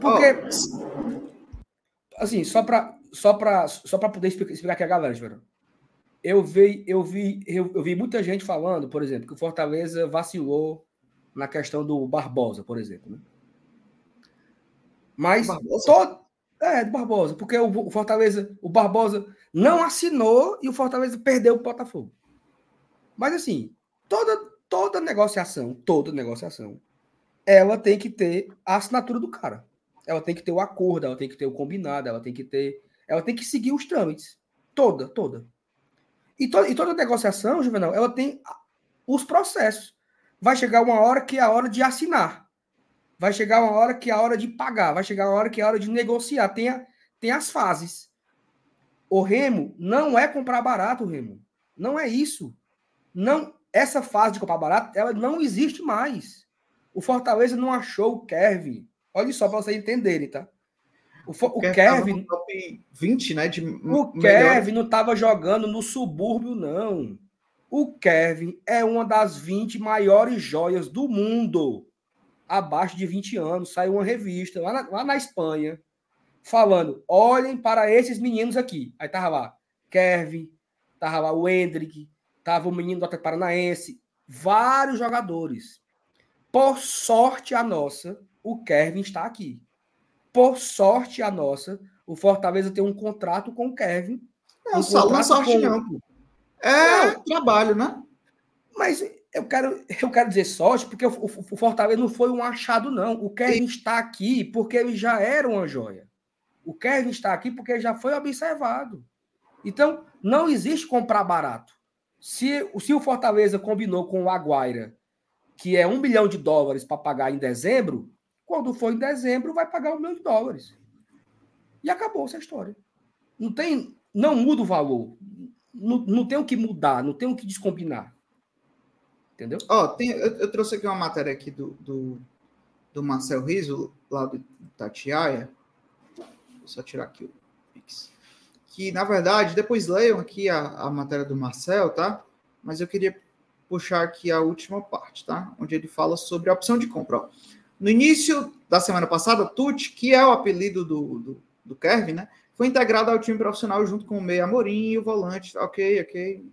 Porque, oh. assim, só para só pra, só pra poder explicar, explicar aqui a galera, João. Eu vi, eu, vi, eu, eu, vi muita gente falando, por exemplo, que o Fortaleza vacilou na questão do Barbosa, por exemplo. Né? Mas Barbosa? todo. É, do Barbosa, porque o, o Fortaleza, o Barbosa não assinou e o Fortaleza perdeu o Botafogo. Mas assim, toda, toda negociação, toda negociação, ela tem que ter a assinatura do cara. Ela tem que ter o acordo, ela tem que ter o combinado, ela tem que ter. Ela tem que seguir os trâmites. Toda, toda. E, to, e toda negociação, Juvenal, ela tem os processos. Vai chegar uma hora que é a hora de assinar. Vai chegar uma hora que é a hora de pagar. Vai chegar uma hora que é a hora de negociar. Tem, a, tem as fases. O Remo não é comprar barato, Remo. Não é isso. Não, essa fase de comprar barato, ela não existe mais. O Fortaleza não achou o Kevin. Olha só para vocês entenderem, tá? O, o, o Kevin. top 20, né? De o Kevin não estava jogando no subúrbio, não. O Kevin é uma das 20 maiores joias do mundo. Abaixo de 20 anos. Saiu uma revista lá na, lá na Espanha falando: olhem para esses meninos aqui. Aí tava lá Kevin, tava lá o Hendrick, tava o menino do Atlético Paranaense, vários jogadores. Por sorte a nossa, o Kevin está aqui. Por sorte a nossa, o Fortaleza tem um contrato com o Kevin. Não, um só não sorte com... não. É não. trabalho, né? Mas eu quero, eu quero dizer sorte, porque o, o, Fortaleza não foi um achado, não. O Kevin está aqui porque ele já era uma joia. O Kevin está aqui porque ele já foi observado. Então, não existe comprar barato. Se, se o Fortaleza combinou com o Aguaira que é um milhão de dólares para pagar em dezembro, quando for em dezembro, vai pagar um milhão de dólares. E acabou essa história. Não tem, não muda o valor. Não, não tem o que mudar, não tem o que descombinar. Entendeu? Ó, oh, eu, eu, trouxe aqui uma matéria aqui do, do, do Marcel Riso, lá do Tatiaia. Vou só tirar aqui o Pix. Que, na verdade, depois leiam aqui a, a matéria do Marcel, tá? Mas eu queria puxar aqui a última parte, tá? Onde ele fala sobre a opção de compra. Ó. No início da semana passada, Tuti, que é o apelido do, do, do Kevin, né? Foi integrado ao time profissional junto com o Meia Amorim e o volante. Ok, ok.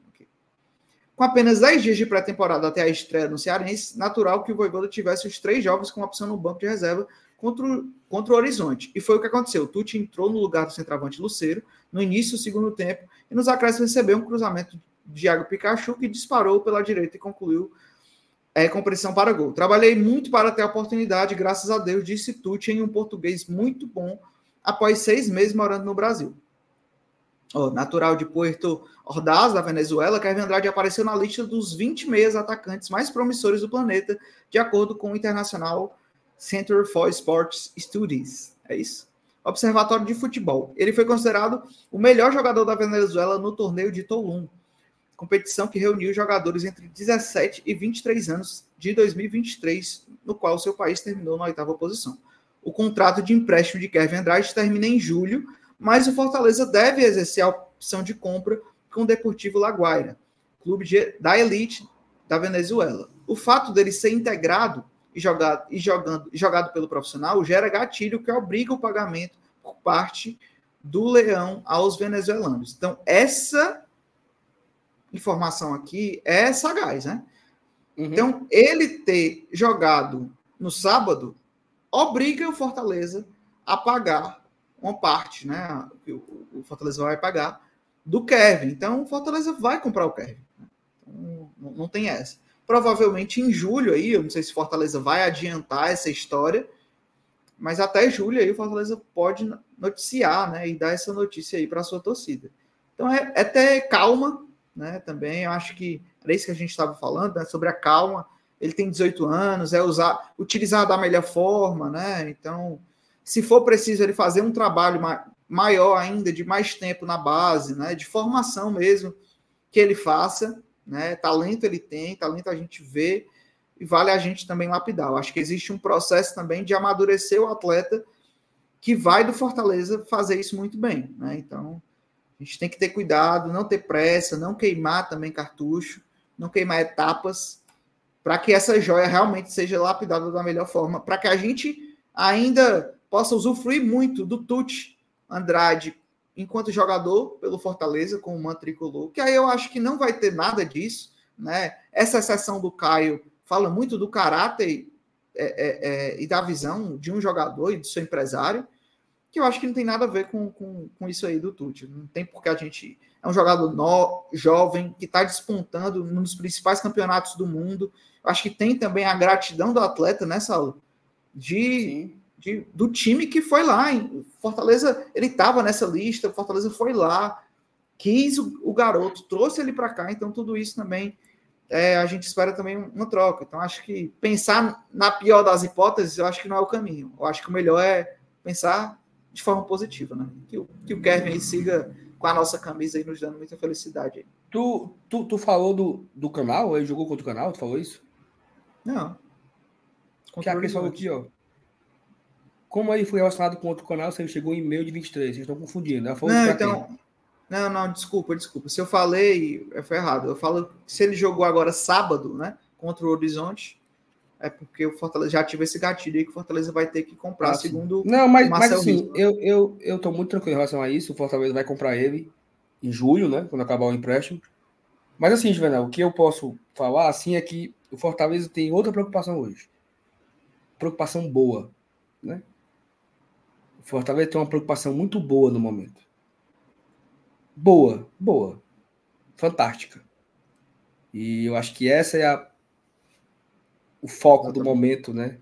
Com apenas 10 dias de pré-temporada até a estreia no Cearense, natural que o Voivoda tivesse os três jogos com opção no banco de reserva contra o, contra o Horizonte. E foi o que aconteceu. O Tuti entrou no lugar do centroavante Luceiro no início do segundo tempo e nos acréscimos recebeu um cruzamento Diago Pikachu, que disparou pela direita e concluiu é, com pressão para gol. Trabalhei muito para ter a oportunidade, graças a Deus, disse Tucci em um português muito bom após seis meses morando no Brasil. Natural de Puerto Ordaz, da Venezuela, Kevin Andrade apareceu na lista dos 20 meias atacantes mais promissores do planeta, de acordo com o Internacional Center for Sports Studies. É isso? Observatório de Futebol. Ele foi considerado o melhor jogador da Venezuela no torneio de Tulum, competição que reuniu jogadores entre 17 e 23 anos de 2023, no qual seu país terminou na oitava posição. O contrato de empréstimo de Kevin Andrade termina em julho, mas o Fortaleza deve exercer a opção de compra com o Deportivo Laguaira, clube de, da elite da Venezuela. O fato dele ser integrado e jogado, e jogando, jogado pelo profissional gera gatilho que obriga o pagamento por parte do Leão aos venezuelanos. Então, essa informação aqui é sagaz, né? Uhum. Então, ele ter jogado no sábado obriga o Fortaleza a pagar uma parte, né? O Fortaleza vai pagar do Kevin. Então, o Fortaleza vai comprar o Kevin. Então, não tem essa. Provavelmente em julho aí, eu não sei se Fortaleza vai adiantar essa história, mas até julho aí o Fortaleza pode noticiar, né? E dar essa notícia aí para a sua torcida. Então é, é ter calma, né? Também eu acho que era isso que a gente estava falando, né? Sobre a calma. Ele tem 18 anos, é usar, utilizar da melhor forma, né? Então, se for preciso ele fazer um trabalho maior ainda, de mais tempo na base, né? De formação mesmo, que ele faça, né? Talento ele tem, talento a gente vê e vale a gente também lapidar. Eu acho que existe um processo também de amadurecer o atleta que vai do Fortaleza fazer isso muito bem, né? Então, a gente tem que ter cuidado, não ter pressa, não queimar também cartucho, não queimar etapas, para que essa joia realmente seja lapidada da melhor forma, para que a gente ainda possa usufruir muito do Tuti Andrade enquanto jogador pelo Fortaleza com o mantricolor, que aí eu acho que não vai ter nada disso, né? Essa exceção do Caio fala muito do caráter é, é, é, e da visão de um jogador e do seu empresário, que eu acho que não tem nada a ver com, com, com isso aí do Tuti. Não tem porque a gente. É um jogador no, jovem que está despontando nos principais campeonatos do mundo. Eu acho que tem também a gratidão do atleta nessa de, de, do time que foi lá. Em Fortaleza, ele estava nessa lista, Fortaleza foi lá, quis o, o garoto, trouxe ele para cá, então tudo isso também é, a gente espera também uma troca. Então, acho que pensar na pior das hipóteses, eu acho que não é o caminho. Eu acho que o melhor é pensar de forma positiva, né? Que, o, que o Kevin siga com a nossa camisa aí nos dando muita felicidade. Tu, tu, tu falou do, do canal? Ele jogou contra o canal? Tu falou isso? Não. Que a pessoa aqui, ó. Como ele foi relacionado com outro canal, você chegou em meio de 23. Vocês estão confundindo. Né? Não, então. Não, não, desculpa, desculpa. Se eu falei, foi errado. Eu falo se ele jogou agora sábado, né? Contra o Horizonte, é porque o Fortaleza já tive esse gatilho aí que o Fortaleza vai ter que comprar, ah, segundo Não, mas, mas assim, eu, eu, eu tô muito tranquilo em relação a isso. O Fortaleza vai comprar ele em julho, né? Quando acabar o empréstimo. Mas assim, Juvenal, o que eu posso falar assim é que o Fortaleza tem outra preocupação hoje. Preocupação boa, né? Fortaleza tem uma preocupação muito boa no momento. Boa, boa. Fantástica. E eu acho que essa é a o foco do momento, né?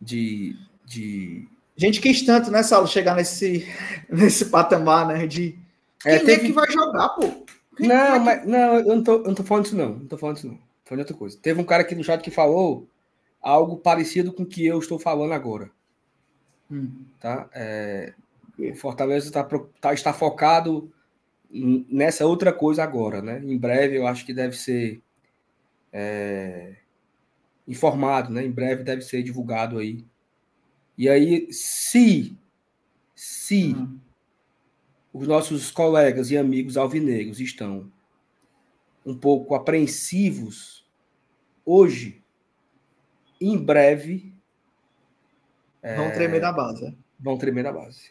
De, de. Gente quis tanto, né, Saulo, chegar nesse, nesse patamar, né? De é, quem é, teve... é que vai jogar, pô? Quem não, mas não, eu não tô, eu não tô falando disso, não. Não tô falando disso, não. Tô falando de outra coisa. Teve um cara aqui no chat que falou algo parecido com o que eu estou falando agora. Hum. Tá? É, o Fortaleza tá, tá, está focado nessa outra coisa agora, né? Em breve eu acho que deve ser é, informado, né? Em breve deve ser divulgado aí. E aí, se, se uhum. os nossos colegas e amigos alvinegros estão um pouco apreensivos hoje, em breve. Vão é, tremer na base. É? Vão tremer na base.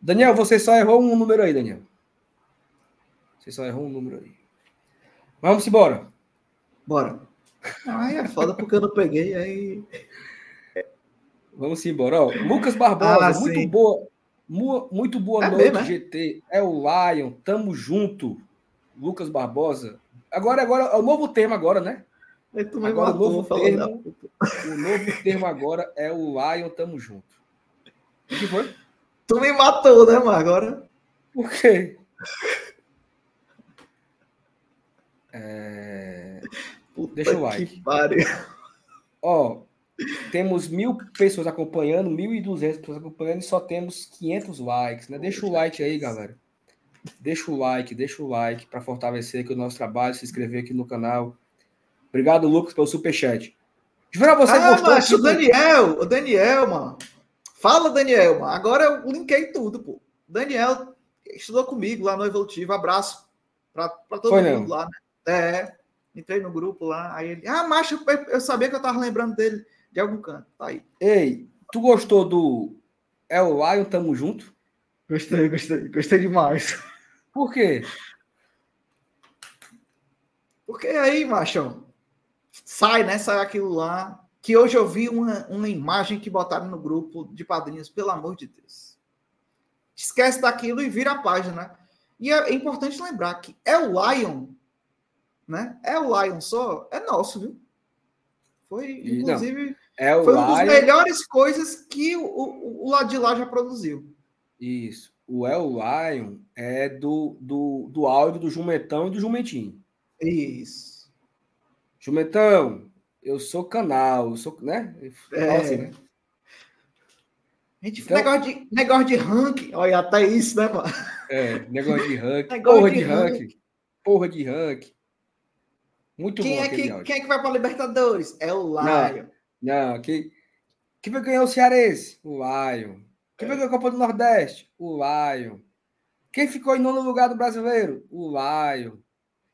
Daniel, você só errou um número aí, Daniel. Você só errou um número aí. Vamos embora. Bora. Aí é foda porque eu não peguei, aí. Vamos embora. Ó, Lucas Barbosa, ah, muito boa. Muito boa é noite, mesmo, é? GT. É o Lion, tamo junto. Lucas Barbosa. Agora, agora é o novo termo agora, né? Agora, o, novo termo, o novo termo agora é o Lion, tamo junto. O que foi? Tu me matou, né, mano? Agora. Por quê? É... Deixa o like. Ó, temos mil pessoas acompanhando, mil e duzentas pessoas acompanhando e só temos 500 likes, né? Deixa o like aí, galera. Deixa o like, deixa o like para fortalecer aqui o nosso trabalho, se inscrever aqui no canal. Obrigado, Lucas, pelo superchat. Juvenal, você ah, gostou? Mas, o Daniel, o Daniel, mano. Fala, Daniel, mano. Agora eu linkei tudo, pô. Daniel estudou comigo lá no Evolutivo. Abraço para todo Foi mundo não. lá, né? É entrei no grupo lá, aí ele, ah, macho, eu, sabia que eu tava lembrando dele de algum canto, tá aí. Ei, tu gostou do É o Lion, tamo junto? Gostei, gostei, gostei demais. Por quê? Porque aí, macho, sai, né, sai aquilo lá, que hoje eu vi uma, uma imagem que botaram no grupo de padrinhos, pelo amor de Deus. Esquece daquilo e vira a página. E é, importante lembrar que é o Lion, né? É o Lion só, é nosso, viu? Foi, inclusive, Não, é foi uma das melhores coisas que o, o, o lado de lá já produziu. Isso. O El Lion é do, do, do áudio do Jumentão e do Jumentinho. Isso. Jumentão, eu sou canal, eu sou, né? É. Assim, né? Gente, então, negócio, de, negócio de ranking, olha, até isso, né, mano? É, negócio de ranking. negócio porra de, de ranking. ranking. Porra de ranking. Muito quem bom é que, Quem é que vai para Libertadores? É o Lion. Não, não quem, quem vai ganhar o Cearense? O Lion. Quem vai ganhar a Copa do Nordeste? O Lion. Quem ficou em nono lugar do brasileiro? O Lion.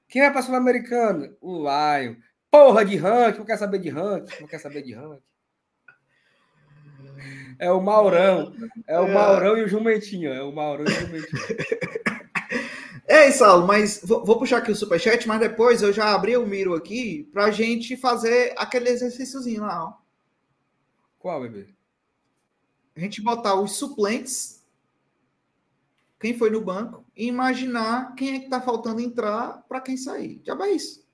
Quem vai para a Sul-Americana? O Lion. Porra de ranking, não quer saber de ranking, não quer saber de ranking. É o Maurão. É o Maurão e o Jumentinho. É o Maurão e o Jumentinho. Ei, Saulo, mas vou, vou, puxar aqui o superchat, mas depois eu já abri o Miro aqui pra gente fazer aquele exercíciozinho lá, ó. Qual, bebê? A gente botar os suplentes, quem foi no banco, e imaginar quem é que tá faltando entrar para quem sair. Já vai isso.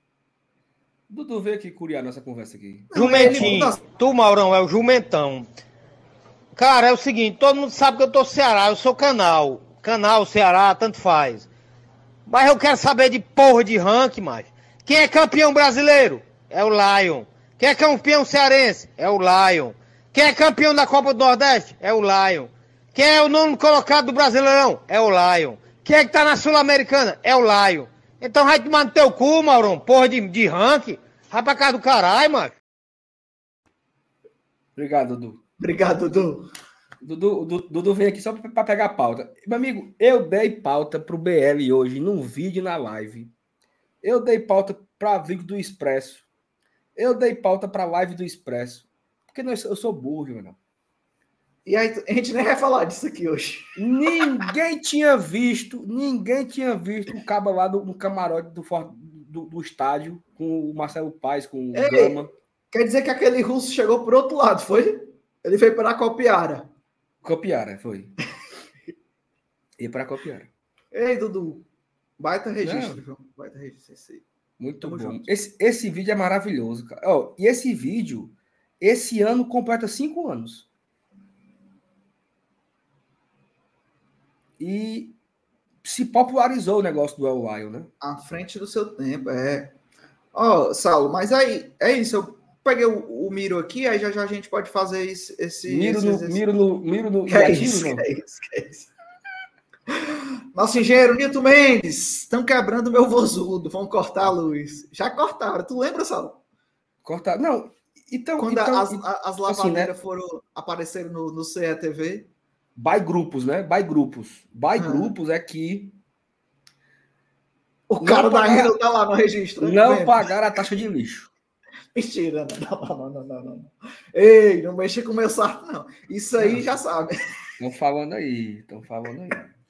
Dudu, vem aqui curiar nossa conversa aqui. Jumentinho. Tu, Maurão, é o Jumentão. Cara, é o seguinte, todo mundo sabe que eu tô Ceará, eu sou canal. Canal, Ceará, tanto faz. Mas eu quero saber de porra de ranking, mas. Quem é campeão brasileiro? É o Lion. Quem é campeão cearense? É o Lion. Quem é campeão da Copa do Nordeste? É o Lion. Quem é o nono colocado do Brasileirão? É o Lion. Quem é que tá na Sul-Americana? É o Lion. Então vai tomar no teu cu, Maurão, porra de, de ranking. Vai pra casa do caralho, mano. Obrigado, Dudu. Obrigado, Dudu. Dudu, Dudu, Dudu veio aqui só para pegar a pauta. Meu amigo, eu dei pauta para o BL hoje, num vídeo na live. Eu dei pauta para vídeo do Expresso. Eu dei pauta para live do Expresso. Porque eu sou burro, mano. E aí, a gente nem vai falar disso aqui hoje. Ninguém tinha visto, ninguém tinha visto o cabo lá do, no camarote do, do, do, estádio com o Marcelo Paz, com o Ei, Gama. Quer dizer que aquele russo chegou por outro lado, foi? Ele foi para a Copiara. Copiara, foi. e para Copiara. Ei, Dudu. Baita registro, viu? Baita registro esse Muito Tamo bom. Esse, esse vídeo é maravilhoso, cara. Oh, e esse vídeo, esse ano completa cinco anos. E se popularizou o negócio do El Wild, né? À frente do seu tempo, é. Ó, oh, Saulo, mas aí, é isso. Eu peguei o, o, Miro aqui, aí já, já a gente pode fazer esse. esse miro, esse, no, esse... miro no. Miro no. Que é isso, que é isso, que é isso. Nosso engenheiro Nilton Mendes, estão quebrando meu vozudo, vão cortar a luz. Já cortaram, tu lembra, Sal? Cortaram. Não, então. Quando então, as, as lavadeiras assim, né? foram aparecer no, no CETV. By grupos, né? By grupos. By ah. grupos é que. O cara da Real tá lá no registro. Não pagaram a taxa de lixo. Mentira, não, não, não, não, não. Ei, não mexa com o meu sarto, não. Isso aí já sabe. Estão falando aí, estão falando aí.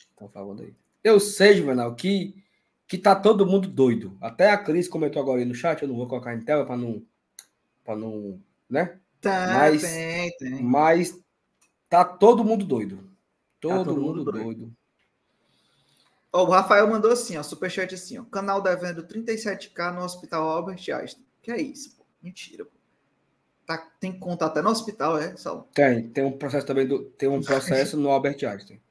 Estão falando aí. Eu sei, Juvenal, que, que tá todo mundo doido. Até a Cris comentou agora aí no chat, eu não vou colocar em tela para não. para não. né? Tá, mas, tem, tem. Mas tá todo mundo doido. Todo, tá todo mundo, mundo doido. doido. Oh, o Rafael mandou assim, ó, superchat assim, ó, canal devendo 37k no Hospital Albert Einstein. Que é isso? Mentira. Tá, tem conta até no hospital, é, Sal? Tem, tem um processo também do, tem um processo no Albert Einstein.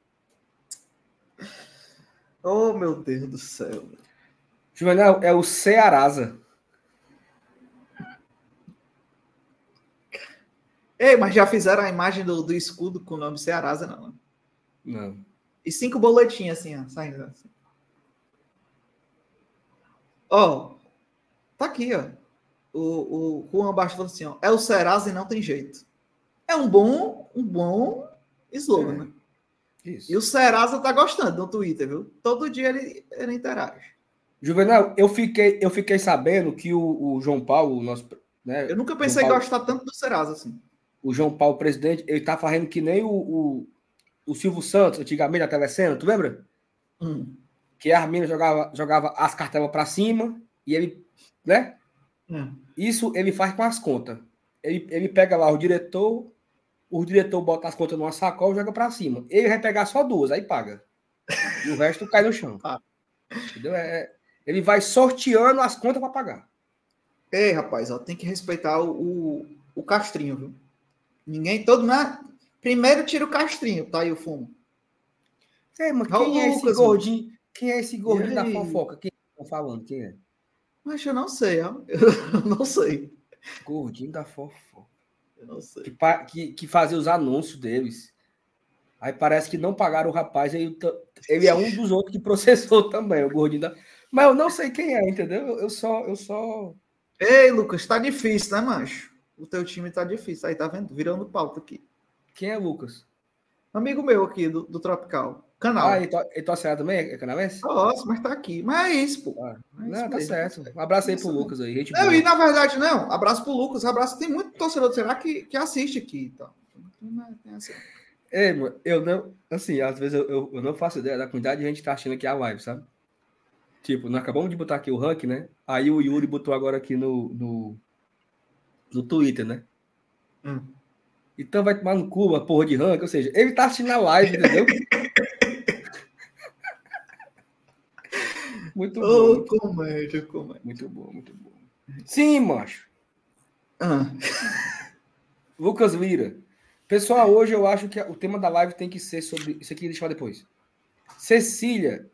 Oh, meu Deus do céu. Juvenal, é o Cearasa. Ei, mas já fizeram a imagem do, do escudo com o nome Cearasa, não? Não. E cinco boletinhas assim, ó, saindo assim. Ó, oh, tá aqui, ó o, o Juan Bastos falou assim: ó, é o Serasa e não tem jeito. É um bom, um bom slogan, é. né? Isso. E o Serasa tá gostando no Twitter, viu? Todo dia ele, ele interage. Juvenal, eu fiquei, eu fiquei sabendo que o, o João Paulo, o nosso. Né, eu nunca pensei Paulo, gostar tanto do Serasa assim. O João Paulo, presidente, ele tá fazendo que nem o, o, o Silvio Santos, antigamente na telecena, tu lembra? Hum. Que a Armina jogava, jogava as cartelas para cima e ele, né? Hum. Isso ele faz com as contas. ele, ele pega lá o diretor, o diretor bota as contas numa sacola e joga para cima. Ele vai pegar só duas, aí paga. E o resto cai no chão. Ah. Entendeu? É, ele vai sorteando as contas para pagar. Ei, rapaz, ó, tem que respeitar o, o, o castrinho, viu? Ninguém, todo mundo. Primeiro tira o castrinho, tá aí o fumo. É, mas quem é esse gordinho? Mano. Quem é esse gordinho da fofoca? Quem estão falando? Quem é? Mas eu não sei, ó. Eu não sei. Gordinho da fofoca. Eu não sei. Que, que, que fazia os anúncios deles. Aí parece que não pagaram o rapaz, aí ele é um dos outros que processou também, o gordinho da. Mas eu não sei quem é, entendeu? Eu só. Eu só... Ei, Lucas, tá difícil, né, mancho? O teu time tá difícil. Aí tá vendo? Virando pauta aqui. Quem é Lucas? Amigo meu aqui do, do Tropical. Canal. Ah, ele, to, torce também? É canalense? Nossa, mas tá aqui. Mas é isso, pô. Ah, é não, tá certo. Um abraço aí pro Lucas aí. Gente não, boa. e na verdade, não. Abraço pro Lucas. Abraço. Tem muito torcedor do Ceará que, que assiste aqui. Então. É, mano, eu não. Assim, às vezes eu, eu, eu, não faço ideia da quantidade de gente que tá assistindo aqui a live, sabe? Tipo, nós acabamos de botar aqui o ranking, né? Aí o Yuri botou agora aqui no, no, no Twitter, né? Hum. Então vai tomar no cu uma porra de ranking, ou seja, ele tá assistindo a live, entendeu? muito bom. Oh, comédia, comédia. Muito bom, muito bom. Sim, macho. Ah. Lucas Lira. Pessoal, hoje eu acho que o tema da live tem que ser sobre. Isso aqui deixa eu depois. Cecília.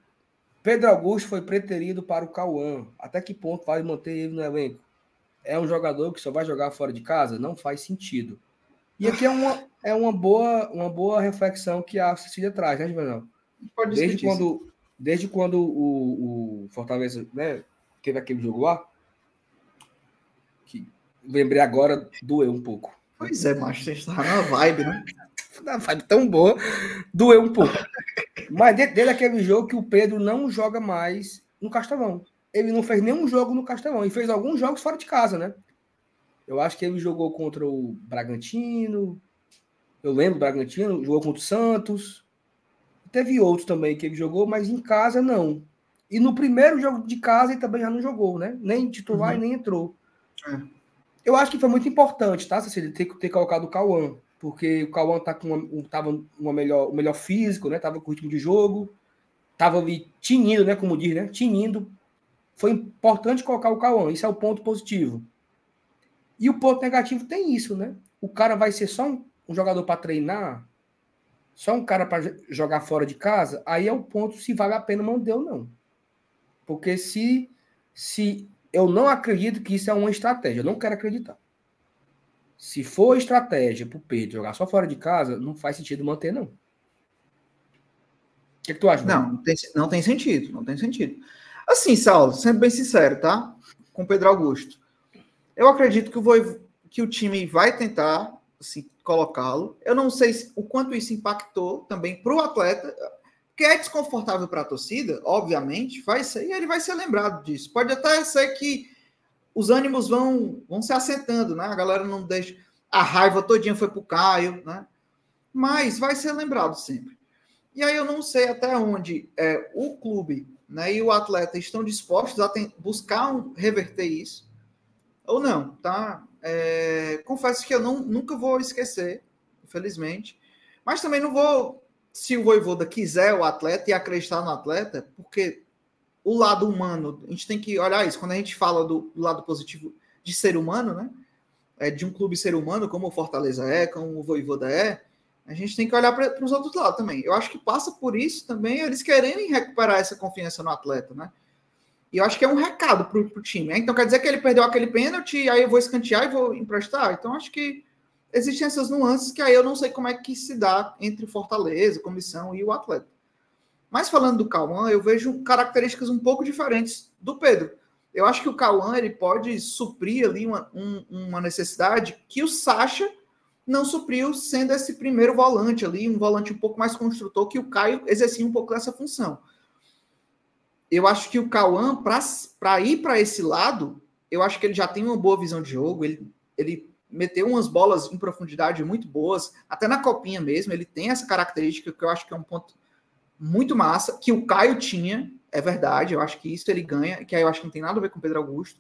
Pedro Augusto foi preterido para o Cauã. Até que ponto vai manter ele no elenco? É um jogador que só vai jogar fora de casa? Não faz sentido. E aqui é uma, é uma, boa, uma boa reflexão que a Cecília traz, né, Juvenal? Desde quando, desde quando o, o Fortaleza né, teve aquele jogo lá, que lembrei agora, doeu um pouco. Pois é, mas você está na vibe, né? na vibe tão boa, doeu um pouco. Mas desde aquele jogo que o Pedro não joga mais no Castelão. Ele não fez nenhum jogo no Castelão, e fez alguns jogos fora de casa, né? Eu acho que ele jogou contra o Bragantino. Eu lembro do Bragantino, jogou contra o Santos. Teve outros também que ele jogou, mas em casa não. E no primeiro jogo de casa ele também já não jogou, né? Nem titular uhum. e nem entrou. É. Eu acho que foi muito importante, tá, Cecília, ter, ter colocado o Cauã, porque o Cauã tá com uma, tava uma melhor, um melhor físico, né? Tava com ritmo de jogo, tava ali tinindo, né? Como diz, né? Tinindo. Foi importante colocar o Cauã, isso é o ponto positivo. E o ponto negativo tem isso, né? O cara vai ser só um, um jogador para treinar, só um cara para jogar fora de casa, aí é o ponto se vale a pena manter ou não. Porque se, se eu não acredito que isso é uma estratégia, eu não quero acreditar. Se for estratégia para o Pedro jogar só fora de casa, não faz sentido manter, não. O que, que tu acha? Não, não tem, não tem sentido, não tem sentido. Assim, Saulo, sendo bem sincero, tá? Com Pedro Augusto. Eu acredito que o, que o time vai tentar assim, colocá-lo. Eu não sei o quanto isso impactou também para o atleta, que é desconfortável para a torcida, obviamente, vai ser, e ele vai ser lembrado disso. Pode até ser que os ânimos vão, vão se assentando, né? A galera não deixa. A raiva todinha foi para o Caio, né? Mas vai ser lembrado sempre. E aí eu não sei até onde é, o clube né, e o atleta estão dispostos a buscar um, reverter isso ou não, tá? É, confesso que eu não, nunca vou esquecer, infelizmente. Mas também não vou, se o Voivoda quiser o atleta e acreditar no atleta, porque o lado humano, a gente tem que olhar isso. Quando a gente fala do, do lado positivo de ser humano, né? É, de um clube ser humano, como o Fortaleza é, como o Voivoda é, a gente tem que olhar para os outros lados também. Eu acho que passa por isso também eles quererem recuperar essa confiança no atleta, né? E eu acho que é um recado para o time. Né? Então quer dizer que ele perdeu aquele pênalti, aí eu vou escantear e vou emprestar. Então acho que existem essas nuances que aí eu não sei como é que se dá entre Fortaleza, comissão e o atleta. Mas falando do Cauã, eu vejo características um pouco diferentes do Pedro. Eu acho que o Cauã ele pode suprir ali uma, um, uma necessidade que o Sacha não supriu, sendo esse primeiro volante ali, um volante um pouco mais construtor, que o Caio exercia um pouco dessa função eu acho que o Cauã, para ir para esse lado, eu acho que ele já tem uma boa visão de jogo, ele, ele meteu umas bolas em profundidade muito boas, até na copinha mesmo, ele tem essa característica que eu acho que é um ponto muito massa, que o Caio tinha, é verdade, eu acho que isso ele ganha, que aí eu acho que não tem nada a ver com o Pedro Augusto.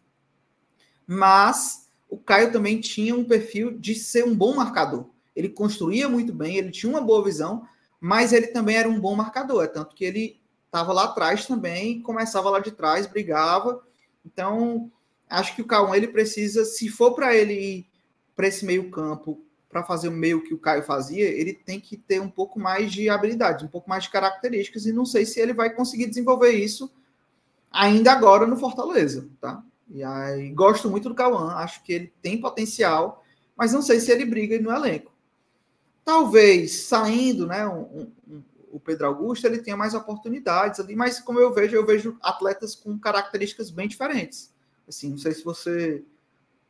Mas o Caio também tinha um perfil de ser um bom marcador. Ele construía muito bem, ele tinha uma boa visão, mas ele também era um bom marcador. É tanto que ele estava lá atrás também, começava lá de trás, brigava. Então, acho que o Cauã ele precisa, se for para ele ir para esse meio campo, para fazer o meio que o Caio fazia, ele tem que ter um pouco mais de habilidades, um pouco mais de características, e não sei se ele vai conseguir desenvolver isso ainda agora no Fortaleza, tá? E aí, gosto muito do Cauã, acho que ele tem potencial, mas não sei se ele briga no elenco. Talvez saindo, né, um, um, o Pedro Augusto, ele tenha mais oportunidades ali, mas como eu vejo, eu vejo atletas com características bem diferentes. Assim, não sei se você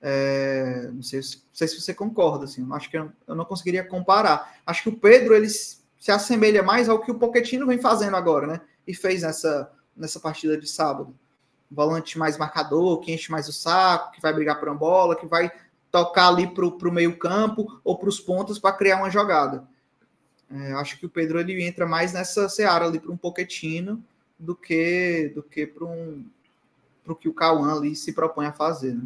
é, não, sei, não, sei, se você concorda, assim, acho que eu, eu, não conseguiria comparar. Acho que o Pedro ele se assemelha mais ao que o Pochettino vem fazendo agora, né? E fez nessa, nessa partida de sábado volante mais marcador, que enche mais o saco, que vai brigar por uma bola, que vai tocar ali para o meio campo ou para os pontos para criar uma jogada. É, acho que o Pedro ele entra mais nessa seara ali para um Poquetino do que do que para um para o que o Cauã ali se propõe a fazer. Né?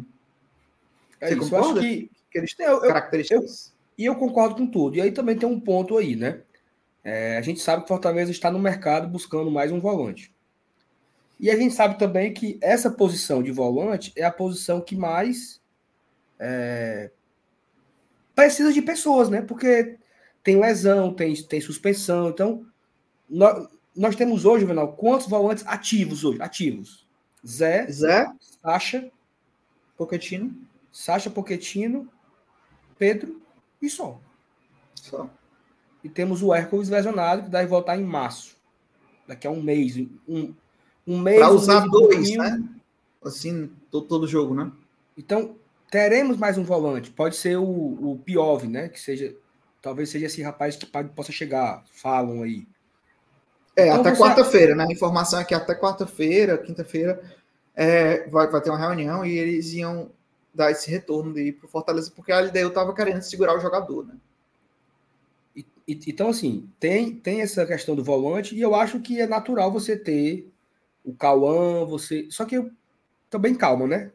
É Você isso, concorda? que, que eles têm eu, características. e eu, eu, concordo com tudo. E aí também tem um ponto aí, né? É, a gente sabe que Fortaleza está no mercado buscando mais um volante. E a gente sabe também que essa posição de volante é a posição que mais é, precisa de pessoas, né? Porque tem lesão, tem, tem suspensão. Então, nós, nós temos hoje, Venal, quantos volantes ativos hoje? Ativos. Zé, Zé, Sacha, Poquetino, Sacha Poquetino, Pedro e só. Só. E temos o Hércules lesionado, que deve voltar em março. Daqui a um mês. Um, um mês. Para usar um dois, né? Assim, todo, todo jogo, né? Então, teremos mais um volante. Pode ser o, o Piov, né? Que seja. Talvez seja esse rapaz que possa chegar. Falam aí. É, então, até você... quarta-feira, né? A informação é que até quarta-feira, quinta-feira, é, vai, vai ter uma reunião e eles iam dar esse retorno para o Fortaleza, porque a LDU estava querendo segurar o jogador, né? E, e, então, assim, tem, tem essa questão do volante, e eu acho que é natural você ter o Cauã, você. Só que também calma, né?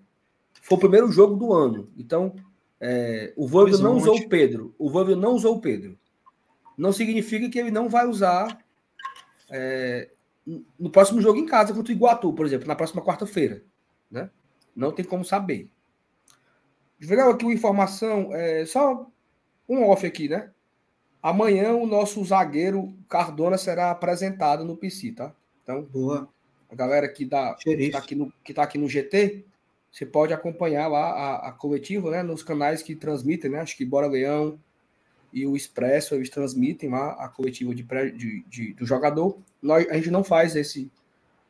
Foi o primeiro jogo do ano. Então, é, o Voivoda não usou o Pedro. O Voivoda não usou o Pedro. Não significa que ele não vai usar é, no próximo jogo em casa contra o Iguatu, por exemplo, na próxima quarta-feira. Né? Não tem como saber. Legal aqui uma informação, é, só um off aqui, né? Amanhã o nosso zagueiro Cardona será apresentado no PC, tá? Então, Boa. A galera que, dá, que, tá aqui no, que tá aqui no GT, você pode acompanhar lá a, a coletiva, né? Nos canais que transmitem, né? Acho que Bora Leão e o Expresso, eles transmitem lá a coletiva de, de, de, do jogador. Nós, a gente não faz esse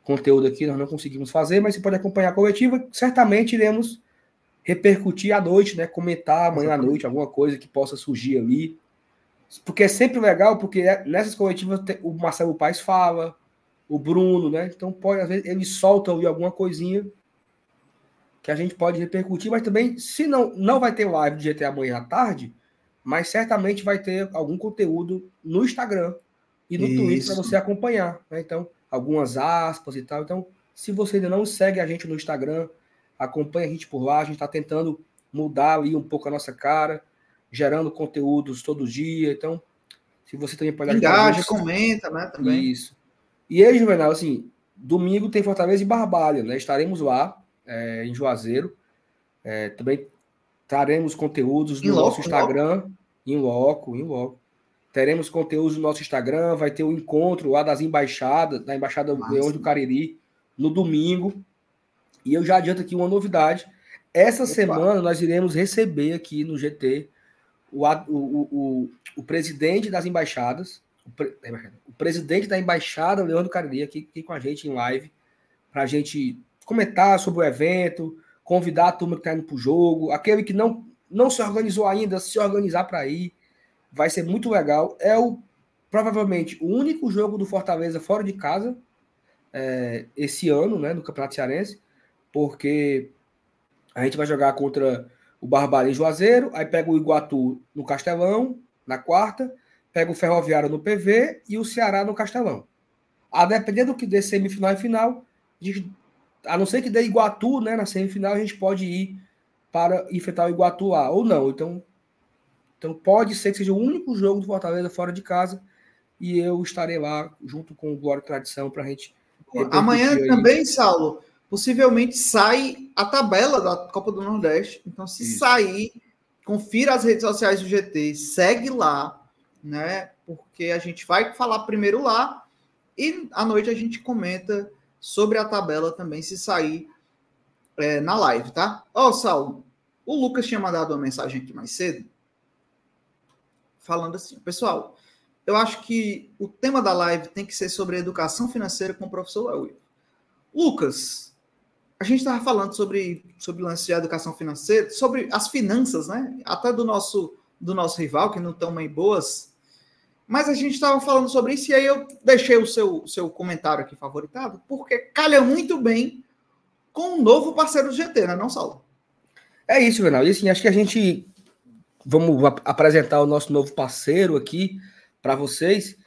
conteúdo aqui, nós não conseguimos fazer, mas você pode acompanhar a coletiva. Certamente iremos repercutir à noite, né? Comentar amanhã à noite alguma coisa que possa surgir ali. Porque é sempre legal, porque é, nessas coletivas o Marcelo Paes fala, o Bruno, né? Então pode, às vezes, eles soltam ali alguma coisinha que a gente pode repercutir, mas também, se não, não vai ter live de GT amanhã à tarde, mas certamente vai ter algum conteúdo no Instagram e no Isso. Twitter para você acompanhar. Né? Então, algumas aspas e tal. Então, se você ainda não segue a gente no Instagram, acompanha a gente por lá. A gente está tentando mudar ali um pouco a nossa cara, gerando conteúdos todo dia. Então, se você também pode Engaja, comenta, né? Também. Isso. E aí, Juvenal, assim, domingo tem Fortaleza e Barbalha, né? Estaremos lá é, em Juazeiro. É, também traremos conteúdos no nosso Instagram, em loco, em loco. Teremos conteúdos no nosso Instagram, vai ter o um encontro lá das embaixadas, da Embaixada Leão do Cariri, no domingo. E eu já adianto aqui uma novidade. Essa Opa. semana nós iremos receber aqui no GT o, o, o, o presidente das embaixadas, o, pre, o, presidente da Embaixada Leão do Cariri, aqui, aqui com a gente em live, para a gente comentar sobre o evento, convidar a turma que está indo para o jogo, aquele que não, não se organizou ainda, se organizar para ir, vai ser muito legal. É o provavelmente o único jogo do Fortaleza fora de casa é, esse ano, né, no Campeonato Cearense, porque a gente vai jogar contra o Barbalha em Juazeiro, aí pega o Iguatu no Castelão, na quarta, pega o Ferroviário no PV e o Ceará no Castelão. A depender do que dê semifinal e final, a não ser que dê Iguatu, né, na semifinal, a gente pode ir para enfrentar o Iguatuá, ou não. Então, então pode ser que seja o único jogo do Fortaleza fora de casa e eu estarei lá junto com o Glória e Tradição para a gente. Amanhã aí. também, Saulo, possivelmente sai a tabela da Copa do Nordeste. Então, se Isso. sair, confira as redes sociais do GT, segue lá, né? Porque a gente vai falar primeiro lá e à noite a gente comenta sobre a tabela também, se sair é, na live, tá? Ó, oh, Saulo, o Lucas tinha mandado uma mensagem aqui mais cedo, falando assim, pessoal, eu acho que o tema da live tem que ser sobre educação financeira com o professor Elwin. Lucas, a gente estava falando sobre, sobre o lance de educação financeira, sobre as finanças, né? Até do nosso, do nosso rival, que não estão bem boas. Mas a gente estava falando sobre isso e aí eu deixei o seu, seu comentário aqui favoritado, porque calha muito bem com um novo parceiro do GT, né, não, Saulo? É isso, Renal. E assim, acho que a gente vamos apresentar o nosso novo parceiro aqui para vocês.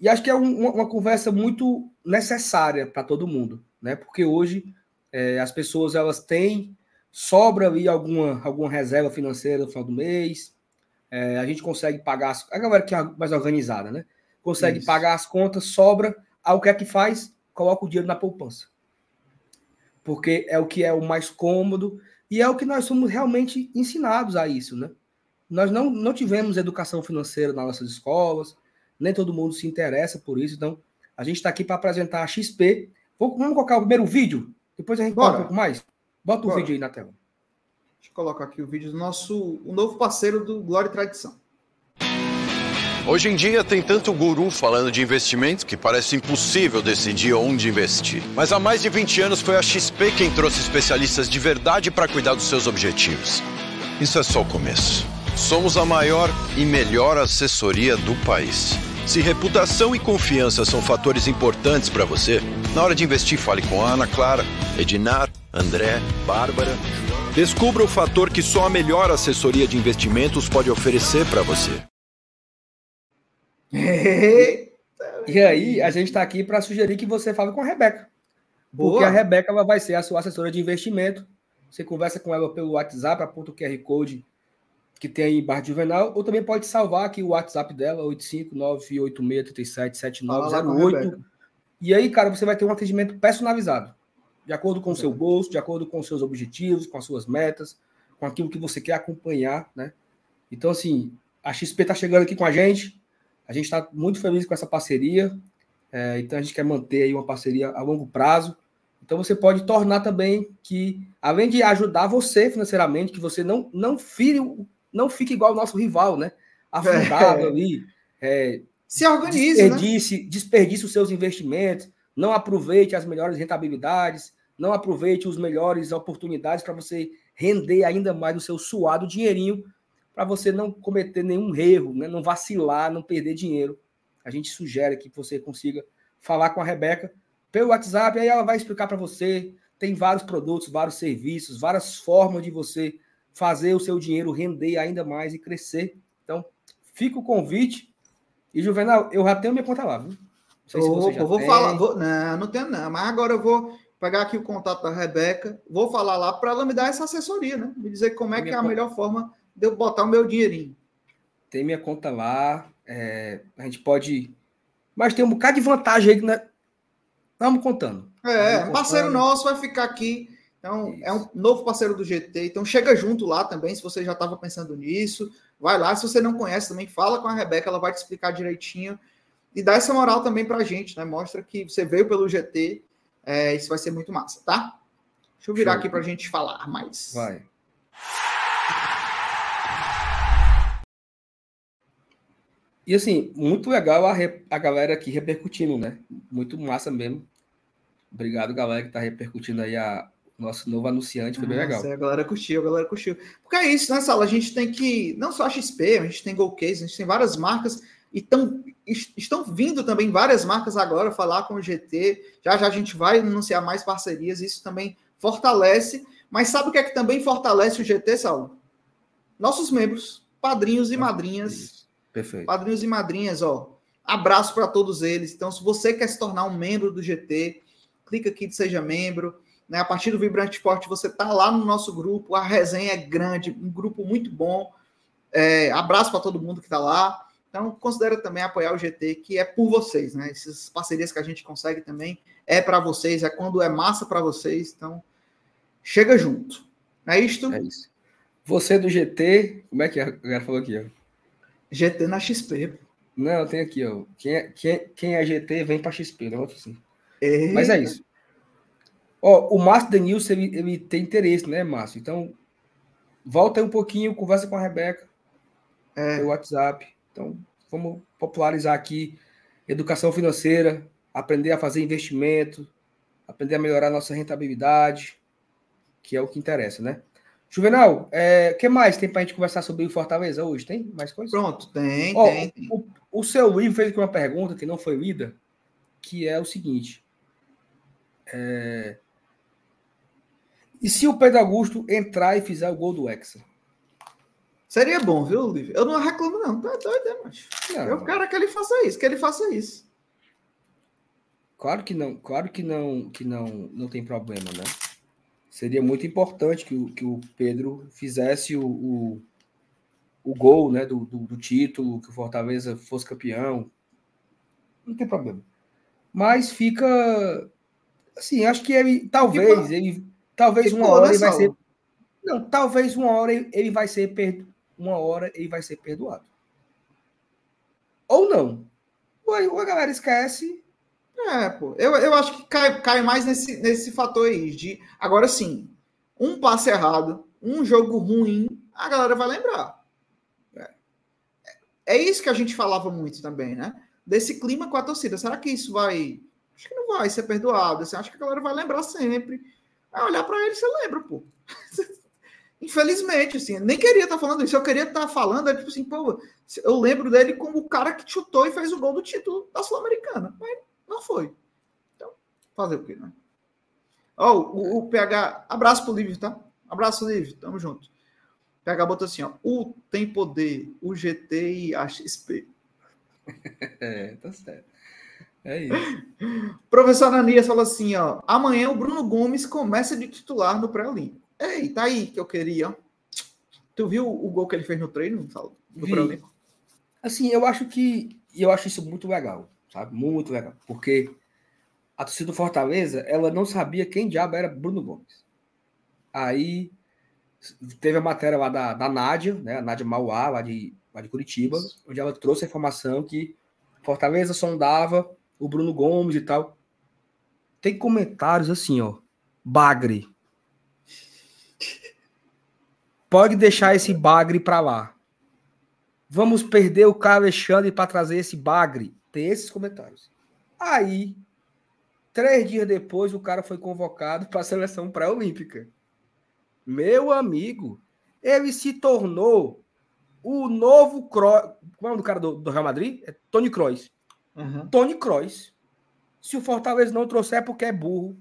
E acho que é um, uma, uma, conversa muito necessária para todo mundo, né? Porque hoje é, as pessoas elas têm sobra ali alguma, alguma reserva financeira no final do mês. É, a gente consegue pagar as, a galera que é mais organizada, né? Consegue Isso. pagar as contas, sobra. Aí o que é que faz? Coloca o dinheiro na poupança porque é o que é o mais cômodo e é o que nós somos realmente ensinados a isso, né? Nós não, não tivemos educação financeira nas nossas escolas, nem todo mundo se interessa por isso, então a gente está aqui para apresentar a XP. Vamos colocar o primeiro vídeo, depois a gente fala um pouco mais. Bota Bora. o vídeo aí na tela. Deixa eu colocar aqui o vídeo do nosso o novo parceiro do Glória e Tradição. Hoje em dia tem tanto guru falando de investimentos que parece impossível decidir onde investir. Mas há mais de 20 anos foi a XP quem trouxe especialistas de verdade para cuidar dos seus objetivos. Isso é só o começo. Somos a maior e melhor assessoria do país. Se reputação e confiança são fatores importantes para você, na hora de investir, fale com Ana Clara, Edinar, André, Bárbara. Descubra o fator que só a melhor assessoria de investimentos pode oferecer para você. e aí, a gente está aqui para sugerir que você fale com a Rebeca. Boa. Porque a Rebeca ela vai ser a sua assessora de investimento. Você conversa com ela pelo WhatsApp, aponta o QR Code que tem aí embaixo de juvenal, ou também pode salvar aqui o WhatsApp dela, 85986377908. E aí, cara, você vai ter um atendimento personalizado, de acordo com o seu bolso, de acordo com os seus objetivos, com as suas metas, com aquilo que você quer acompanhar, né? Então, assim, a XP está chegando aqui com a gente, a gente está muito feliz com essa parceria, é, então a gente quer manter aí uma parceria a longo prazo. Então você pode tornar também que, além de ajudar você financeiramente, que você não, não, fire, não fique igual o nosso rival, né? Afundado é. ali. É, Se organize. Desperdice, né? desperdice os seus investimentos, não aproveite as melhores rentabilidades, não aproveite as melhores oportunidades para você render ainda mais o seu suado dinheirinho para você não cometer nenhum erro, né? não vacilar, não perder dinheiro. A gente sugere que você consiga falar com a Rebeca pelo WhatsApp, aí ela vai explicar para você. Tem vários produtos, vários serviços, várias formas de você fazer o seu dinheiro render ainda mais e crescer. Então, fica o convite. E, Juvenal, eu já tenho minha conta lá, viu? Não sei se você já vou tem. falar, vou, não, não tenho não, mas agora eu vou pegar aqui o contato da Rebeca, vou falar lá para ela me dar essa assessoria, né? Me dizer como é que é a melhor forma de eu botar o meu dinheirinho. Tem minha conta lá. É, a gente pode. Mas tem um bocado de vantagem aí né? Vamos contando. É, parceiro contando. nosso vai ficar aqui. Então, Isso. é um novo parceiro do GT. Então, chega junto lá também, se você já estava pensando nisso. Vai lá. Se você não conhece também, fala com a Rebeca, ela vai te explicar direitinho. E dá essa moral também pra gente, né? Mostra que você veio pelo GT. É, isso vai ser muito massa, tá? Deixa eu virar Show. aqui pra gente falar mais. Vai. E assim, muito legal a, re, a galera aqui repercutindo, né? Muito massa mesmo. Obrigado, galera, que tá repercutindo aí a nosso novo anunciante, foi bem legal. a galera curtiu, a galera curtiu. Porque é isso, né, Sala? A gente tem que, não só a XP, a gente tem Golcase, a gente tem várias marcas e tão, estão vindo também várias marcas agora falar com o GT. Já já a gente vai anunciar mais parcerias, isso também fortalece. Mas sabe o que é que também fortalece o GT, Saulo? Nossos membros, padrinhos e madrinhas. Isso Perfeito. Padrinhos e madrinhas, ó. Abraço para todos eles. Então, se você quer se tornar um membro do GT, clica aqui de seja membro. Né? A partir do Vibrante Esporte, você está lá no nosso grupo, a resenha é grande, um grupo muito bom. É, abraço para todo mundo que está lá. Então, considera também apoiar o GT, que é por vocês, né? Essas parcerias que a gente consegue também é para vocês, é quando é massa para vocês. Então, chega junto. Não é isto? É isso. Você do GT, como é que é? O cara falou aqui, ó. GT na XP. Não, tem aqui, ó. Quem é, quem quem é GT vem para XP, não é assim. Mas é isso. Ó, o Márcio Denilson, ele, ele tem interesse, né, Márcio? Então, volta aí um pouquinho, conversa com a Rebeca. É. O WhatsApp. Então, vamos popularizar aqui educação financeira, aprender a fazer investimento, aprender a melhorar nossa rentabilidade, que é o que interessa, né? Juvenal, o é, que mais tem para a gente conversar sobre o Fortaleza hoje? Tem mais coisas? Pronto, tem, Ó, tem. O, o seu livro fez aqui uma pergunta que não foi lida, que é o seguinte. É... E se o Pedro Augusto entrar e fizer o gol do Hexa? Seria bom, viu, Lívia? Eu não reclamo, não. Tá doido, né, macho? Não. Eu quero que ele faça isso, que ele faça isso. Claro que não, claro que não, que não, não tem problema, né? Seria muito importante que o, que o Pedro fizesse o, o, o gol né, do, do, do, título, que o Fortaleza fosse campeão. Não tem problema. Mas fica. Assim, acho que ele. Talvez, ele. Talvez uma hora ele vai ser. Não, talvez uma hora ele vai ser uma hora ele vai ser perdoado. Ou não. Ou a galera esquece é, pô. Eu, eu acho que cai, cai mais nesse, nesse fator aí de. Agora sim, um passe errado, um jogo ruim, a galera vai lembrar. É. é isso que a gente falava muito também, né? Desse clima com a torcida. Será que isso vai. Acho que não vai ser perdoado. Assim, acho que a galera vai lembrar sempre. Vai olhar para ele, você lembra, pô. Infelizmente, assim, nem queria estar tá falando isso. Eu queria estar tá falando, é tipo assim, pô, eu lembro dele como o cara que chutou e fez o gol do título da Sul-Americana. Mas não foi. Então, fazer o quê, né? Ó, oh, o, o, PH, abraço pro Livre, tá? Abraço, Livre, tamo junto. O PH botou assim, ó, o tem poder, o GT e a XP. é, tá certo. É isso. Professor Ananias falou assim, ó, amanhã o Bruno Gomes começa de titular no pré-olímpico. Ei, tá aí que eu queria. Tu viu o gol que ele fez no treino, no pré-olímpico? Assim, eu acho que eu acho isso muito legal sabe? Muito legal. Porque a torcida do Fortaleza, ela não sabia quem diabo era Bruno Gomes. Aí teve a matéria lá da, da Nádia, né? A Nádia Mauá, lá de, lá de Curitiba, onde ela trouxe a informação que Fortaleza sondava o Bruno Gomes e tal. Tem comentários assim, ó. Bagre. Pode deixar esse bagre para lá. Vamos perder o Carlos Alexandre para trazer esse bagre. Tem esses comentários. Aí, três dias depois, o cara foi convocado para a seleção pré-olímpica. Meu amigo, ele se tornou o novo Kroos. Qual é o nome do cara do, do Real Madrid? É Tony Kroos. Uhum. Tony Kroos. Se o Fortaleza não trouxer é porque é burro.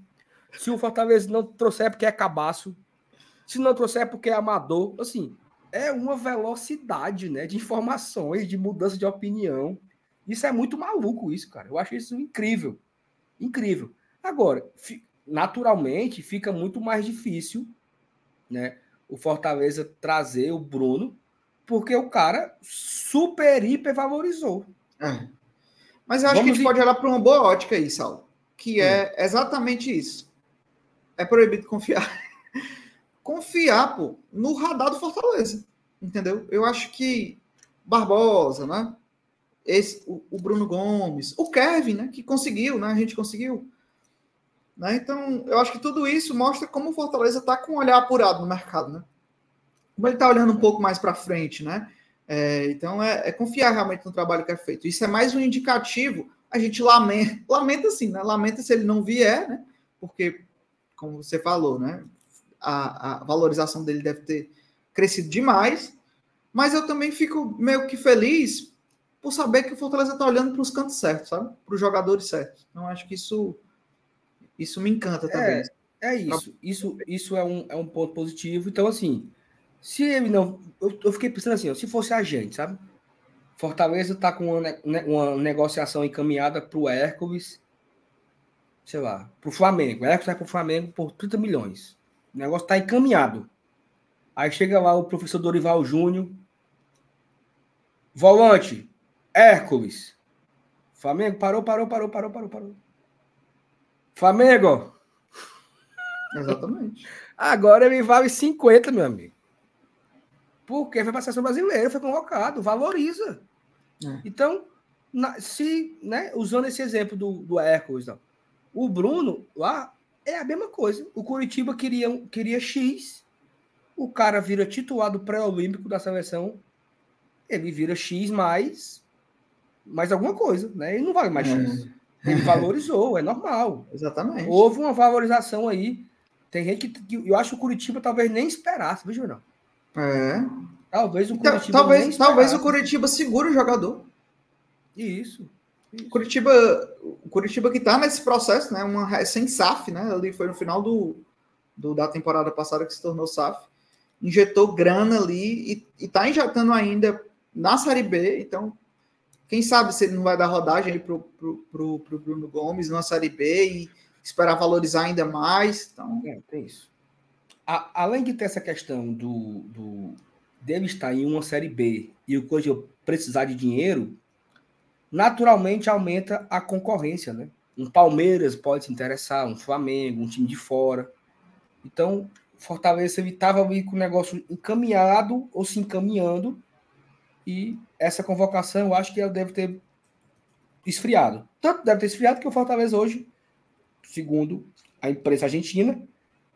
Se o Fortaleza não trouxer é porque é cabaço. Se não trouxer é porque é amador. Assim, é uma velocidade né, de informações, de mudança de opinião. Isso é muito maluco, isso, cara. Eu acho isso incrível. Incrível. Agora, naturalmente, fica muito mais difícil, né? O Fortaleza trazer o Bruno, porque o cara super, hiper valorizou. É. Mas eu acho Vamos que a gente ir... pode olhar para uma boa ótica aí, Saulo, que é exatamente isso. É proibido confiar. Confiar, pô, no radar do Fortaleza. Entendeu? Eu acho que Barbosa, né? esse, o, o, Bruno Gomes, o Kevin, né, que conseguiu, né, a gente conseguiu. Né? Então, eu acho que tudo isso mostra como o Fortaleza está com um olhar apurado no mercado. Né? Como ele está olhando um pouco mais para frente. Né? É, então, é, é, confiar realmente no trabalho que é feito. Isso é mais um indicativo. A gente lamenta, lamenta sim, né? lamenta se ele não vier, né? porque, como você falou, né? A, a valorização dele deve ter crescido demais. Mas eu também fico meio que feliz por saber que o Fortaleza está olhando para os cantos certos, sabe? Para os jogadores certos. Então, acho que isso, isso me encanta também. É, é isso. Isso, isso é, um, é um ponto positivo. Então, assim, se ele não. Eu, eu fiquei pensando assim, ó, se fosse a gente, sabe? Fortaleza está com uma, uma negociação encaminhada para o Hércules. sei lá, pro Flamengo. Hércules vai pro Flamengo por 30 milhões. O negócio tá encaminhado. Aí chega lá o professor Dorival Júnior. Volante, Hércules. Flamengo parou, parou, parou, parou, parou, parou. Flamengo. Exatamente. Agora ele vale 50, meu amigo. Porque foi para a seleção brasileira, foi convocado, valoriza. É. Então, na, se, né, usando esse exemplo do, do Hércules, não, o Bruno lá é a mesma coisa. O Curitiba queria, queria X, o cara vira titular do pré-olímpico da seleção, ele vira X mais, mais alguma coisa, né? Ele não vale mais X. É. Ele valorizou, é normal. Exatamente. Houve uma valorização aí. Tem gente que, que eu acho que o Curitiba talvez nem esperasse, viu, Jornal? É. Talvez o então, Curitiba. Talvez, talvez o Curitiba segure o jogador. Isso. Curitiba, Curitiba que tá nesse processo, né? Uma recém SAF, né? Ali foi no final do, do, da temporada passada que se tornou SAF. Injetou grana ali e, e tá injetando ainda na Série B. Então, quem sabe se ele não vai dar rodagem aí pro, pro, pro, pro Bruno Gomes na Série B e esperar valorizar ainda mais. Então... É, tem isso. A, além de ter essa questão do, do dele estar em uma Série B e o Corinthians precisar de dinheiro, naturalmente aumenta a concorrência, né? Um Palmeiras pode se interessar, um Flamengo, um time de fora. Então, Fortaleza estava ali com o negócio encaminhado ou se encaminhando e essa convocação eu acho que ela deve ter esfriado. Tanto deve ter esfriado que o Fortaleza hoje, segundo a imprensa argentina,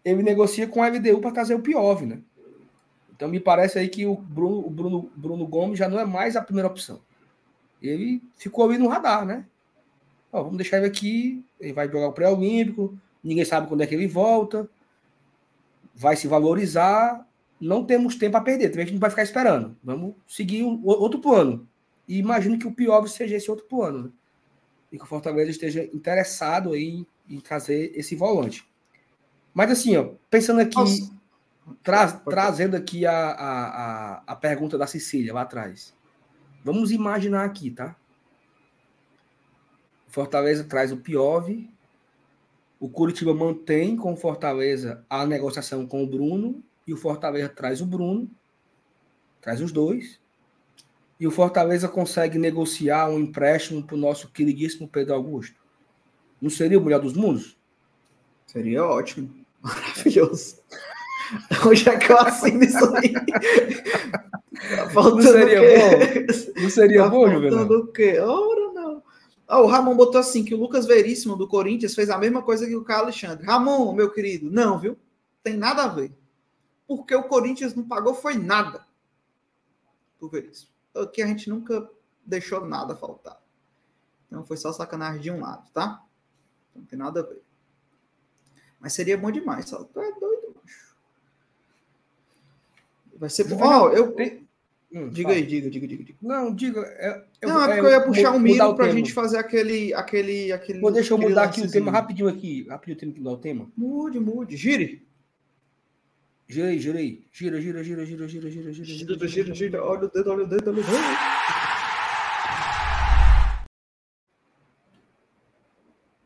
ele negocia com a LDU para trazer o Piove, né? Então me parece aí que o Bruno, o Bruno, Bruno Gomes já não é mais a primeira opção. Ele ficou ali no radar, né? Ó, vamos deixar ele aqui, ele vai jogar o pré-olímpico, ninguém sabe quando é que ele volta, vai se valorizar, não temos tempo a perder, também a gente não vai ficar esperando. Vamos seguir um, outro plano. E imagino que o pior seja esse outro plano, né? E que o Fortaleza esteja interessado aí em, trazer esse volante. Mas assim, ó, pensando aqui Tra trazendo aqui a, a, a, a, pergunta da Cecília lá atrás. Vamos imaginar aqui, tá? Fortaleza traz o Piove. O Curitiba mantém com o Fortaleza a negociação com o Bruno. E o Fortaleza traz o Bruno. Traz os dois. E o Fortaleza consegue negociar um empréstimo para o nosso queridíssimo Pedro Augusto. Não seria o melhor dos mundos? Seria ótimo. Maravilhoso. Onde é que eu assino isso aí? Tá não seria bom? Não seria tá bom, Juvenal? o quê? Ora, não. Ah, o Ramon botou assim, que o Lucas Veríssimo, do Corinthians, fez a mesma coisa que o Carlos Alexandre. Ramon, meu querido, não, viu? Tem nada a ver. Porque o Corinthians não pagou foi nada por Veríssimo. Aqui a gente nunca deixou nada faltar. Então foi só sacanagem de um lado, tá? Não tem nada a ver. Mas seria bom demais, só. Tu é doido. Vai ser bom. Oh, eu... Hum, diga fala. aí, diga, diga, diga, diga. Não, diga. É, eu, não, é porque eu ia puxar um miro pra gente fazer aquele. aquele, aquele Pô, deixa eu mudar aqui o tema rapidinho aqui. Rapidinho, tem que mudar o tema. Mude, mude. Gire. Gira aí, gira aí. Gira, gira, gira, gira, gira, gira, gira. Gira, gira, gira. Olha o dedo, olha o dedo, olha o dedo.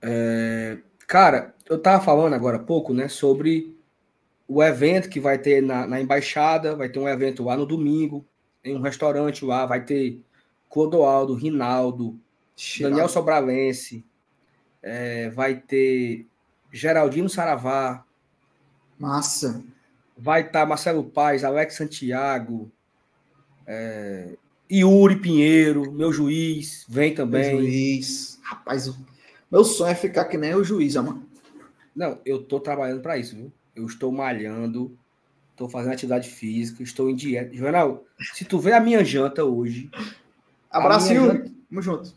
É, cara, eu tava falando agora há pouco, né, sobre o evento que vai ter na, na embaixada, vai ter um evento lá no domingo, em um restaurante lá, vai ter Clodoaldo, Rinaldo, Daniel Sobralense, é, vai ter Geraldino Saravá. Massa. Vai estar tá Marcelo Paz, Alex Santiago, é, Yuri Pinheiro, meu juiz, vem também. Meu juiz. Rapaz, meu sonho é ficar que nem o juiz, mano. Não, eu tô trabalhando para isso, viu? Eu estou malhando, estou fazendo atividade física, estou em dieta. Juvenal, se tu vê a minha janta hoje. Abracinho, janta... tamo junto.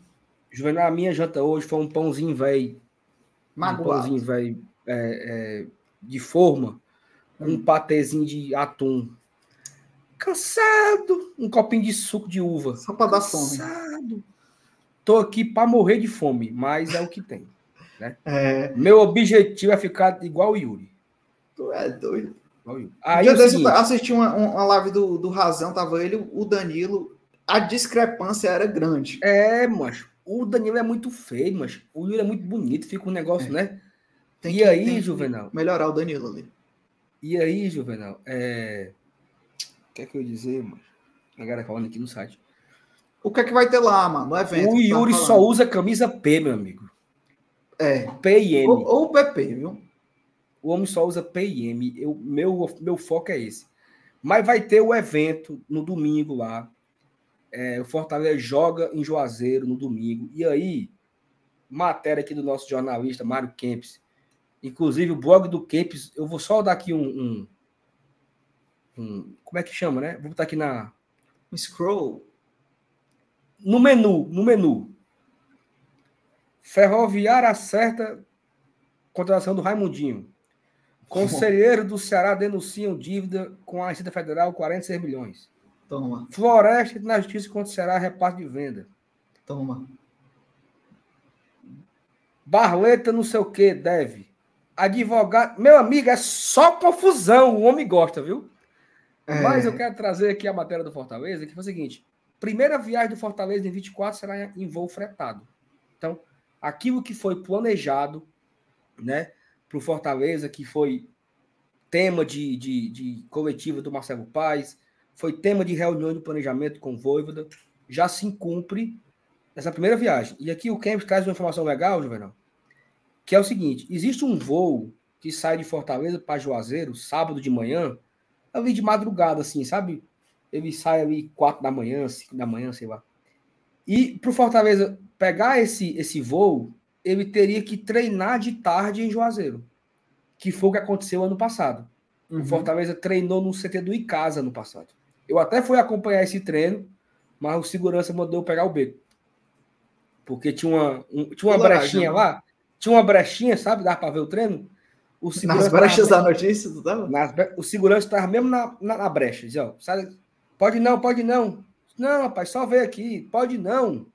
Juvenal, a minha janta hoje foi um pãozinho velho. Um pãozinho velho é, é, de forma, hum. um patezinho de atum. Cansado, um copinho de suco de uva. Só para dar fome. Cansado. Tô aqui para morrer de fome, mas é o que tem. Né? É... Meu objetivo é ficar igual o Yuri. Tu é doido. Aí eu seguinte... assisti uma, uma live do, do Razão, tava ele, o Danilo, a discrepância era grande. É, macho. o Danilo é muito feio, mas o Yuri é muito bonito, fica um negócio, é. né? Tem e que, aí, Juvenal? Melhorar o Danilo ali. E aí, Juvenal, é... o que é que eu ia dizer, mano? A galera falando aqui no site. O que é que vai ter lá, mano, no evento? O Yuri só usa camisa P, meu amigo. É. P e M. Ou, ou PP, viu? O homem só usa P e M. Eu, meu, meu foco é esse. Mas vai ter o evento no domingo lá. É, o Fortaleza joga em Juazeiro no domingo. E aí, matéria aqui do nosso jornalista Mário Kempis. Inclusive, o blog do Kempis, eu vou só dar aqui um, um, um como é que chama, né? Vou botar aqui na. Um scroll. No menu, no menu. Ferroviária acerta contratação do Raimundinho. Conselheiro do Ceará denunciam dívida com a Receita Federal 46 milhões. Toma. Floresta na justiça contra o Ceará repasse de venda. Toma. Barleta não sei o que, deve. Advogado. Meu amigo, é só confusão. O homem gosta, viu? É. Mas eu quero trazer aqui a matéria do Fortaleza, que foi o seguinte: primeira viagem do Fortaleza em 24 será em voo fretado. Então, aquilo que foi planejado, né? Para o Fortaleza, que foi tema de, de, de coletiva do Marcelo Paes, foi tema de reunião de planejamento com o Voivoda, já se cumpre nessa primeira viagem. E aqui o Campos traz uma informação legal, Juvenal, que é o seguinte: existe um voo que sai de Fortaleza para Juazeiro, sábado de manhã, ali de madrugada, assim, sabe? Ele sai ali quatro da manhã, cinco da manhã, sei lá. E para o Fortaleza pegar esse, esse voo, ele teria que treinar de tarde em Juazeiro, que foi o que aconteceu ano passado. Uhum. O Fortaleza treinou no CT do Icasa no passado. Eu até fui acompanhar esse treino, mas o segurança mandou eu pegar o beco. Porque tinha uma, um, tinha uma brechinha né? lá, tinha uma brechinha, sabe? Dá para ver o treino. O nas brechas da notícia, tu tava? Nas, o segurança estava mesmo na, na, na brecha. Dizia, ó, sabe, pode não, pode não. Não, rapaz, só ver aqui, pode não.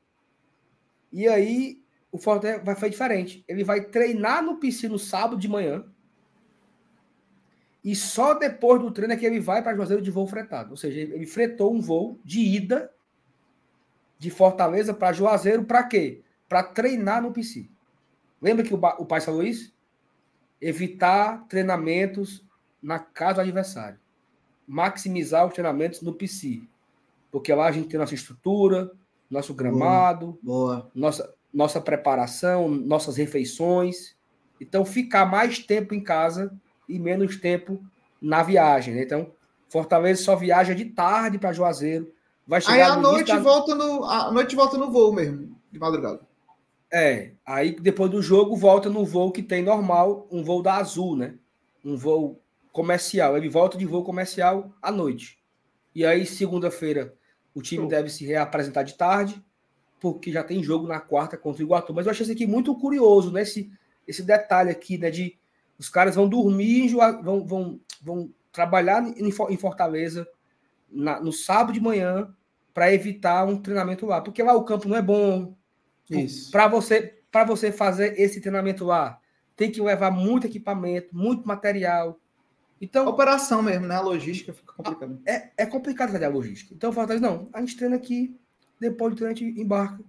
E aí o Fortaleza vai fazer diferente. Ele vai treinar no PC no sábado de manhã. E só depois do treino é que ele vai para Juazeiro de voo fretado. Ou seja, ele fretou um voo de ida de Fortaleza para Juazeiro para quê? Para treinar no PC. Lembra que o, o pai falou isso? Evitar treinamentos na casa do adversário. Maximizar os treinamentos no PC. Porque lá a gente tem nossa estrutura, nosso gramado, boa, boa. nossa nossa preparação, nossas refeições. Então, ficar mais tempo em casa e menos tempo na viagem. Né? Então, Fortaleza só viaja de tarde para Juazeiro. Vai chegar aí à noite da... volta no à noite volta no voo mesmo, de madrugada. É, aí depois do jogo volta no voo que tem normal, um voo da Azul, né? Um voo comercial. Ele volta de voo comercial à noite. E aí segunda-feira o time deve se reapresentar de tarde porque já tem jogo na quarta contra o Iguatu. Mas eu achei isso aqui muito curioso, né? Esse, esse detalhe aqui, né? De os caras vão dormir, vão, vão, vão trabalhar em, Fortaleza na, no sábado de manhã para evitar um treinamento lá, porque lá o campo não é bom. Isso. Para você para você fazer esse treinamento lá, tem que levar muito equipamento, muito material. Então, a operação mesmo, né? A logística fica complicada. É, é complicado fazer a logística. Então, Fortaleza, não, a gente treina aqui, depois a gente embarca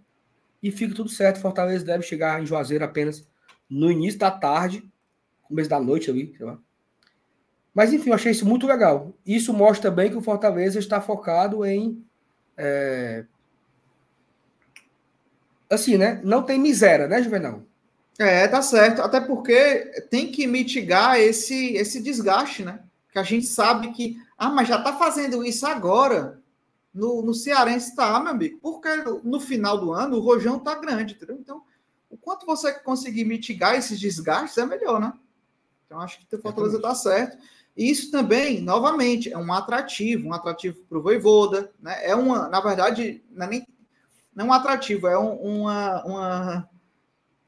e fica tudo certo. Fortaleza deve chegar em Juazeiro apenas no início da tarde, começo da noite ali, sei lá. Mas enfim, eu achei isso muito legal. Isso mostra também que o Fortaleza está focado em. É... Assim, né? Não tem miséria, né, Juvenal? É, tá certo. Até porque tem que mitigar esse, esse desgaste, né? Que a gente sabe que. Ah, mas já tá fazendo isso agora. No, no Cearense está, meu amigo, porque no final do ano o rojão está grande, entendeu? Então, o quanto você conseguir mitigar esses desgastes é melhor, né? Então, acho que o Fortaleza está certo. E isso também, novamente, é um atrativo, um atrativo para o Voivoda, né? É uma, na verdade, não é nem não é um atrativo, é um, uma, uma.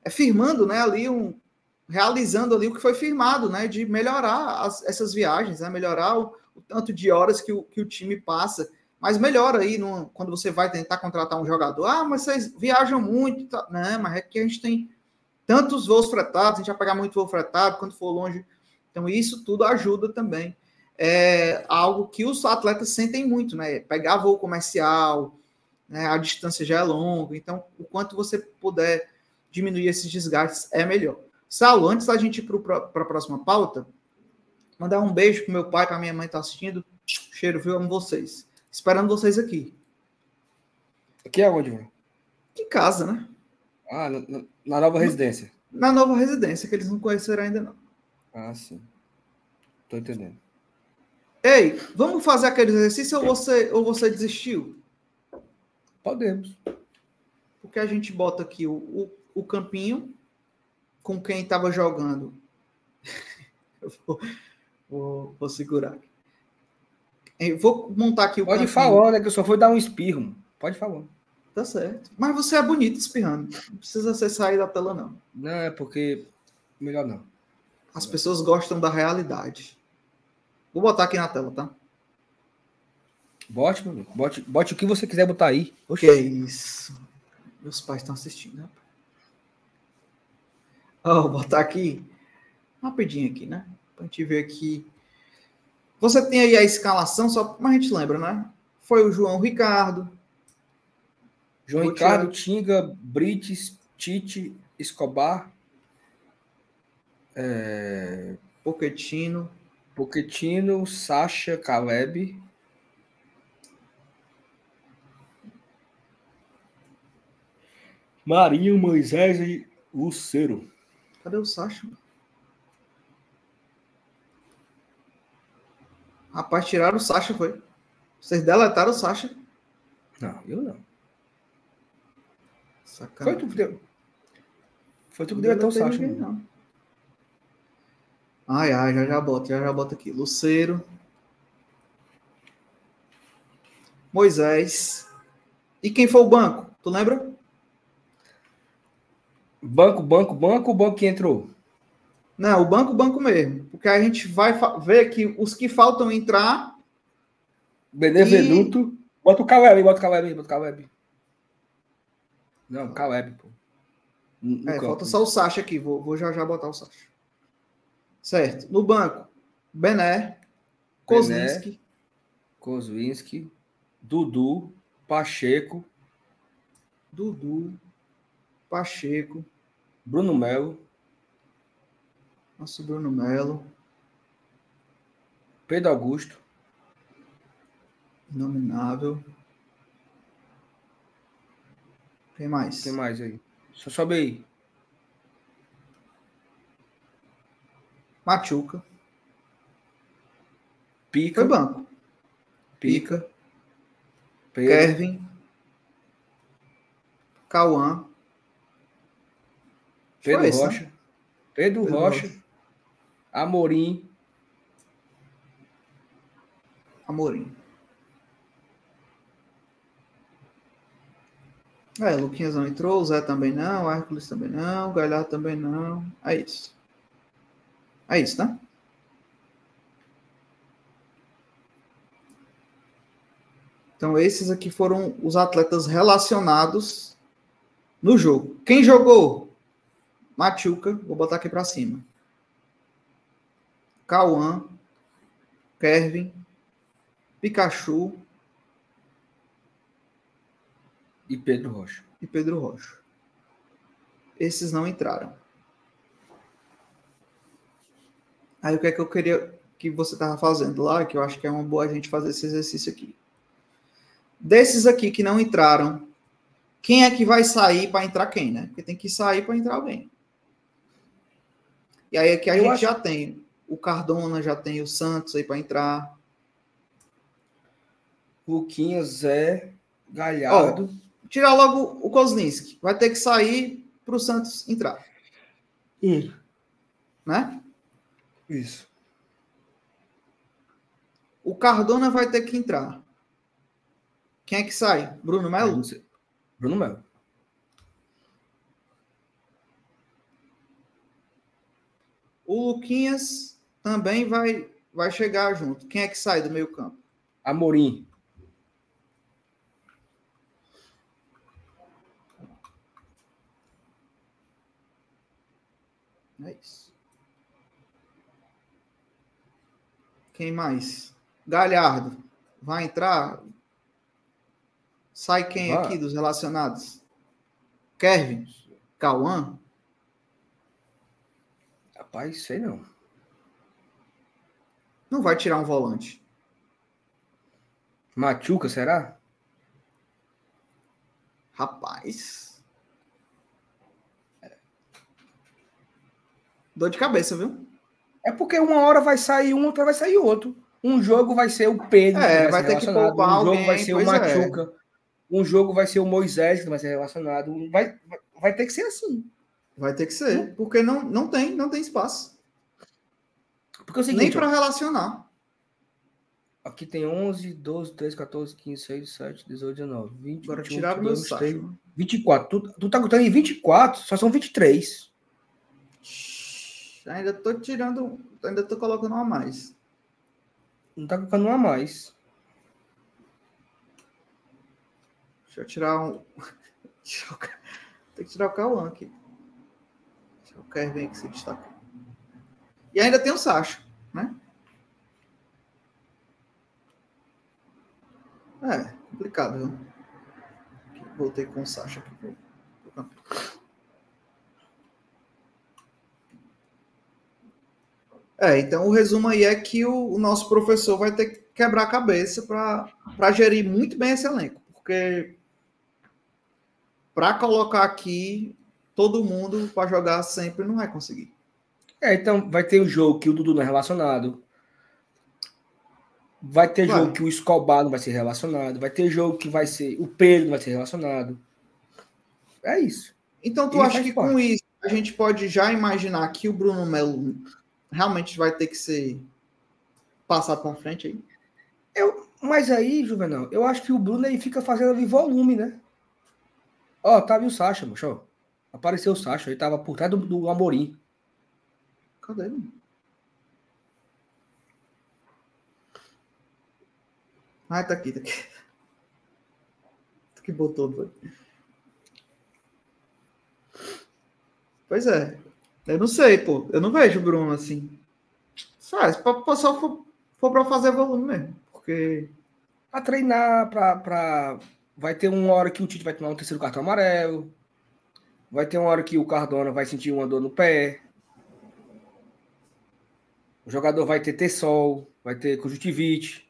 É firmando, né? Ali um. Realizando ali o que foi firmado, né? De melhorar as, essas viagens, né? Melhorar o, o tanto de horas que o, que o time passa mas melhor aí no, quando você vai tentar contratar um jogador. Ah, mas vocês viajam muito. Tá? Não, mas é que a gente tem tantos voos fretados, a gente vai pagar muito voo fretado quando for longe. Então, isso tudo ajuda também. É algo que os atletas sentem muito, né? Pegar voo comercial, né? A distância já é longa, então o quanto você puder diminuir esses desgastes é melhor. Saulo, antes da gente ir para a próxima pauta, mandar um beijo pro meu pai, para minha mãe tá assistindo. Cheiro, viu? Amo vocês. Esperando vocês aqui. Aqui é onde, mano? Em casa, né? Ah, na, na nova residência. Na nova residência, que eles não conheceram ainda, não. Ah, sim. Tô entendendo. Ei, vamos fazer aquele exercício ou você, ou você desistiu? Podemos. Porque a gente bota aqui o, o, o campinho com quem estava jogando. vou, vou, vou, segurar. Eu vou montar aqui o Pode campinho. falar, né? Que eu só fui dar um espirro. Pode falar. Tá certo. Mas você é bonito espirrando. Não precisa você sair da tela, não. Não, é porque. Melhor não. As pessoas gostam da realidade. Vou botar aqui na tela, tá? Bote, meu amigo. Bote, bote o que você quiser botar aí. Oxi. Que é isso. Meus pais estão assistindo, né? Oh, vou botar aqui. Rapidinho aqui, né? Pra gente ver aqui. Você tem aí a escalação, só como a gente lembra, né? Foi o João Ricardo. João Ricardo, Tinga, Brites, Tite, Escobar. É... Poquetino. Poquetino, Sacha, Caleb. Marinho, Moisés e Lucero. Cadê o Sacha? Rapaz, tiraram o Sacha, foi? Vocês deletaram o Sacha? Não, eu não. Sacanagem. Foi tu que deu. Foi tu que deletou o Sacha. Ninguém, não. Ai, ai, já já bota, já já bota aqui. Luceiro. Moisés. E quem foi o banco? Tu lembra? Banco, banco, banco, o banco que entrou? Não, o banco, banco mesmo. Porque a gente vai ver que os que faltam entrar. Benevenuto. E... Bota o Caleb, bota o Caleb, bota o Caleb. Não, Caleb, pô. No é, campo. falta só o Sacha aqui. Vou, vou já já botar o Sacha. Certo. No banco, Bené, Kozlinski. Kozlinski, Dudu, Pacheco. Dudu, Pacheco. Bruno Melo. Nosso Bruno Melo. Pedro Augusto. Inominável. Quem mais? Quem mais aí? Só sobe aí. Machuca. Pica. Foi banco. Pica. Pedro. Kevin. Cauã. Pedro Rocha. Né? Pedro, Pedro Rocha. Amorim. Amorim. É, Luquinhas não entrou, o Zé também não, Hércules também não, Galhardo também não. É isso. É isso, né? Então, esses aqui foram os atletas relacionados no jogo. Quem jogou? Machuca, vou botar aqui para cima. Cauã, Kevin, Pikachu e Pedro Rocha. E Pedro Rocha. Esses não entraram. Aí o que é que eu queria que você estava fazendo lá, que eu acho que é uma boa a gente fazer esse exercício aqui. Desses aqui que não entraram, quem é que vai sair para entrar quem, né? Porque tem que sair para entrar alguém. E aí aqui a eu gente acho... já tem o Cardona, já tem o Santos aí para entrar. Luquinhas, Zé, Galhardo. Ó, tirar logo o Kozlinski. Vai ter que sair para o Santos entrar. Isso. Né? Isso. O Cardona vai ter que entrar. Quem é que sai? Bruno Melo? Bruno Melo. O Luquinhas também vai, vai chegar junto. Quem é que sai do meio campo? Amorim. É isso. Quem mais? Galhardo. Vai entrar? Sai quem aqui dos relacionados? Kevin? Cauã? Rapaz, sei não. Não vai tirar um volante. Machuca, será? Rapaz. Dor de cabeça, viu? É porque uma hora vai sair um, outra vai sair outro. Um jogo vai ser o Pedro, é, vai, vai ter que poupar um jogo alguém, vai ser o é. Machuca. É. Um jogo vai ser o Moisés, que vai ser relacionado. Vai, vai, vai ter que ser assim. Vai ter que ser, porque não, não tem, não tem espaço. Porque é o seguinte, Nem para relacionar. Aqui tem 11, 12, 13, 14, 15, 16, 17, 18, 19, 20, Agora tiraram meu saco. 24. Tu, tu tá contando em 24, só são 23. Ainda tô tirando, ainda tô colocando uma a mais. Não tá colocando uma a mais. Deixa eu tirar um. Tem que tirar o Cauã aqui. Deixa eu quero ver que se destaca. E ainda tem o Sacho, né? É, complicado, viu? Voltei com o Sacha aqui. É, então o resumo aí é que o, o nosso professor vai ter que quebrar a cabeça para gerir muito bem esse elenco, porque para colocar aqui todo mundo para jogar sempre não vai conseguir. É, então vai ter um jogo que o Dudu não é relacionado. Vai ter vai. jogo que o Escobar não vai ser relacionado. Vai ter jogo que vai ser. O Pedro não vai ser relacionado. É isso. Então tu acha que parte. com isso a gente pode já imaginar que o Bruno Melo realmente vai ter que ser passado para frente aí? Eu, mas aí, Juvenal, eu acho que o Bruno aí fica fazendo volume, né? Ó, tá ali o Sacha, moço. Apareceu o Sacha, ele tava por trás do, do Amorim. Cadê ele? Ah, tá aqui, tá aqui. que botou, foi. Pois é. Eu não sei, pô. Eu não vejo o Bruno assim. Só, só for, for para fazer volume mesmo. Porque. Pra treinar, pra, pra. Vai ter uma hora que o Tite vai tomar um terceiro cartão amarelo. Vai ter uma hora que o Cardona vai sentir uma dor no pé. O jogador vai ter sol, vai ter conjuntivite,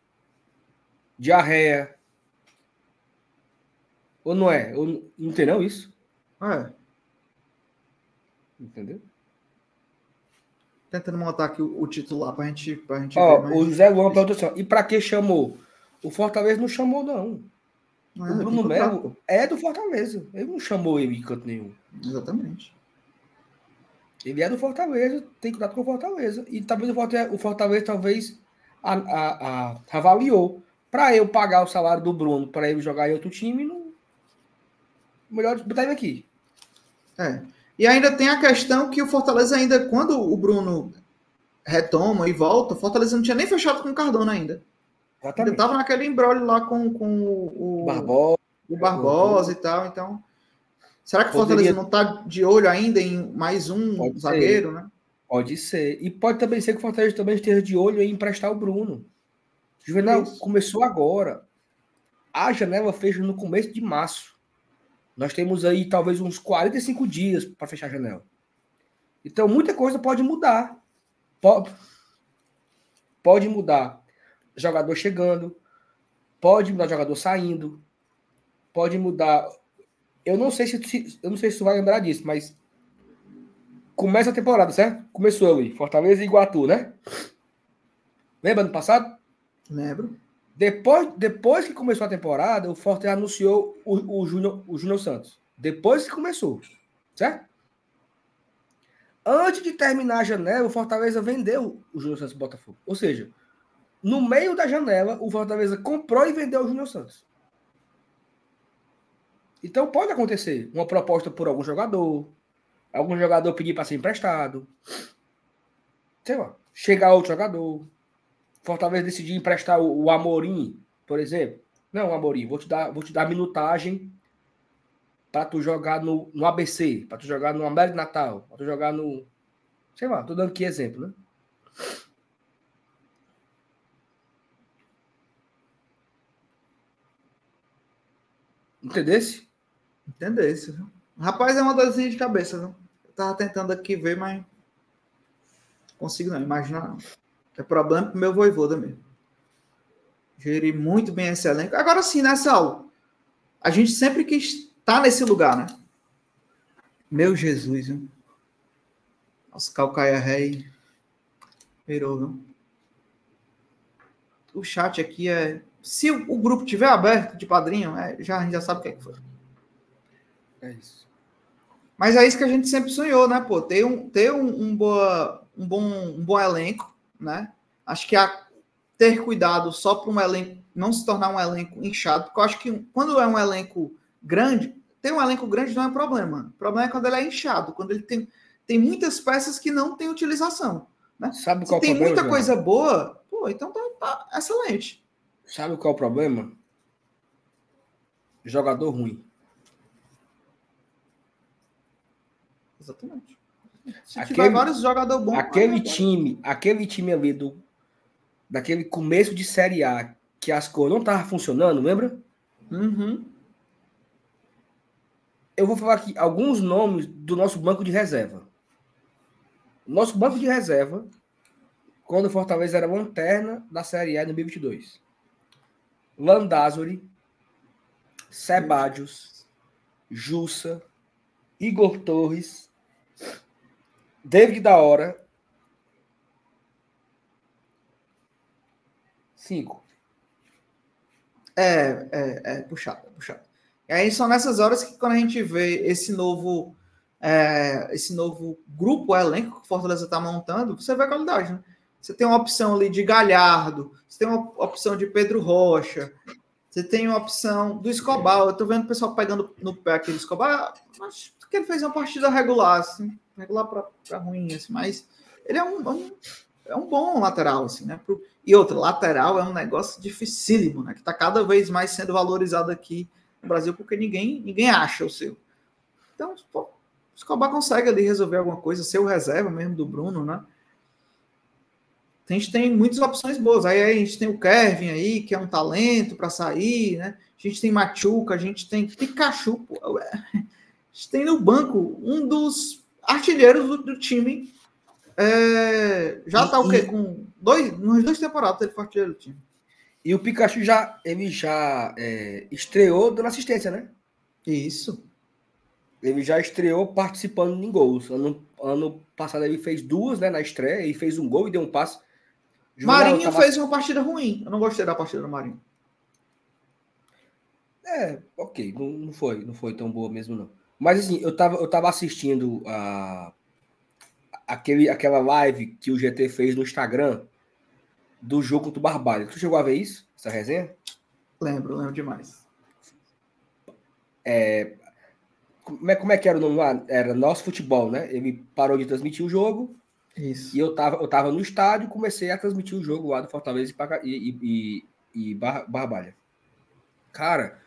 diarreia. Ou não é? Ou, não entendeu isso? É. Entendeu? Tentando montar aqui o, o titular pra gente, pra gente Ó, ver. O Zé Luan perguntou assim, e pra que chamou? O Fortaleza não chamou, não. Ah, o Bruno Melo é do Fortaleza. Ele não chamou ele de canto nenhum. Exatamente. Ele é do Fortaleza, tem contato com o Fortaleza. E talvez o Fortaleza, o Fortaleza talvez a, a, a, avaliou. Para eu pagar o salário do Bruno, para ele jogar em outro time, não... melhor botar ele aqui. É. E ainda tem a questão que o Fortaleza ainda, quando o Bruno retoma e volta, o Fortaleza não tinha nem fechado com o Cardona ainda. Exatamente. Ainda estava naquele embrólio lá com, com o, Barbosa, o Barbosa e tal. Então, será que o Fortaleza não está de olho ainda em mais um pode zagueiro, ser. né? Pode ser. E pode também ser que o Fortaleza também esteja de olho em emprestar o Bruno. Juvenal, Isso. começou agora. A janela fez no começo de março. Nós temos aí talvez uns 45 dias para fechar a janela. Então, muita coisa pode mudar. Pode, pode mudar jogador chegando, pode mudar jogador saindo, pode mudar. Eu não sei se eu não sei se tu vai lembrar disso, mas começa a temporada, certo? Começou ali, Fortaleza e Iguatu, né? Lembra ano passado? Lembro. Depois, depois que começou a temporada, o Forte anunciou o, o, Júnior, o Júnior Santos. Depois que começou, certo? Antes de terminar a janela, o Fortaleza vendeu o Júnior Santos Botafogo. Ou seja, no meio da janela, o Fortaleza comprou e vendeu o Júnior Santos. Então pode acontecer uma proposta por algum jogador, algum jogador pedir para ser emprestado, sei lá, chegar outro jogador, Fortaleza decidir emprestar o, o Amorim, por exemplo. Não, Amorim, vou te dar, vou te dar minutagem para tu jogar no, no ABC, para tu jogar no América Natal, para tu jogar no. Sei lá, tô dando aqui exemplo, né? Entendesse? Entendesse. Rapaz, é uma dorzinha de cabeça, viu? Eu tava tentando aqui ver, mas consigo não imaginar. Não. É problema pro meu voivoda mesmo. Geri muito bem esse elenco. Agora sim, né, Saulo? A gente sempre quis estar nesse lugar, né? Meu Jesus, viu? Os calcaia rei. Virou, viu? O chat aqui é. Se o grupo tiver aberto de padrinho, é, já, a gente já sabe o que é que foi. É isso. Mas é isso que a gente sempre sonhou, né, pô? Ter um, ter um, um, boa, um, bom, um bom elenco, né? Acho que a, ter cuidado só para um elenco não se tornar um elenco inchado, porque eu acho que quando é um elenco grande, ter um elenco grande não é problema. O problema é quando ele é inchado, quando ele tem, tem muitas peças que não tem utilização. Né? Sabe qual se tem problema, muita coisa boa, pô, então tá, tá excelente. Sabe qual é o problema? Jogador ruim. Exatamente. Se aquele, tiver vários jogadores bons. Aquele time, aquele time ali do daquele começo de Série A que as coisas não estavam funcionando, lembra? Uhum. Eu vou falar aqui alguns nomes do nosso banco de reserva. Nosso banco de reserva, quando o Fortaleza era lanterna da Série A em 2022. Landázuri, Sebadios, Jussa, Igor Torres, David da Hora. Cinco. É, é, é puxado, é puxado. E aí são nessas horas que quando a gente vê esse novo, é, esse novo grupo, elenco que o Fortaleza está montando, você vê a qualidade, né? Você tem uma opção ali de Galhardo, você tem uma opção de Pedro Rocha, você tem uma opção do Escobar. Eu tô vendo o pessoal pegando no pé aquele Escobar. Acho que ele fez uma partida regular, assim regular para ruim, assim, mas ele é um, é um, é um bom lateral, assim, né? Pro, e outra, lateral é um negócio dificílimo, né? Que está cada vez mais sendo valorizado aqui no Brasil, porque ninguém, ninguém acha o seu. Então, pô, Escobar consegue ali resolver alguma coisa, ser o reserva mesmo do Bruno, né? A gente tem muitas opções boas. Aí a gente tem o Kevin aí, que é um talento para sair, né? A gente tem Machuca, a gente tem Pikachu. Pô. A gente tem no banco um dos artilheiros do, do time. É, já está o quê? Com dois, nos dois temporadas ele foi artilheiro do time. E o Pikachu já, ele já é, estreou dando assistência, né? Isso. Ele já estreou participando em gols. Ano, ano passado ele fez duas, né? Na estreia, e fez um gol e deu um passe. Marinho tava... fez uma partida ruim. Eu não gostei da partida do Marinho. É, ok. Não, não foi, não foi tão boa mesmo, não. Mas assim, eu tava, eu tava assistindo a, aquele, aquela live que o GT fez no Instagram do jogo contra o Barbalho. Tu chegou a ver isso? Essa resenha? Lembro, lembro demais. É, como, é, como é que era o nome lá? Era Nosso Futebol, né? Ele parou de transmitir o jogo. Isso. E eu tava, eu tava no estádio comecei a transmitir o jogo lá do Fortaleza e, e, e, e Barbalha. Cara,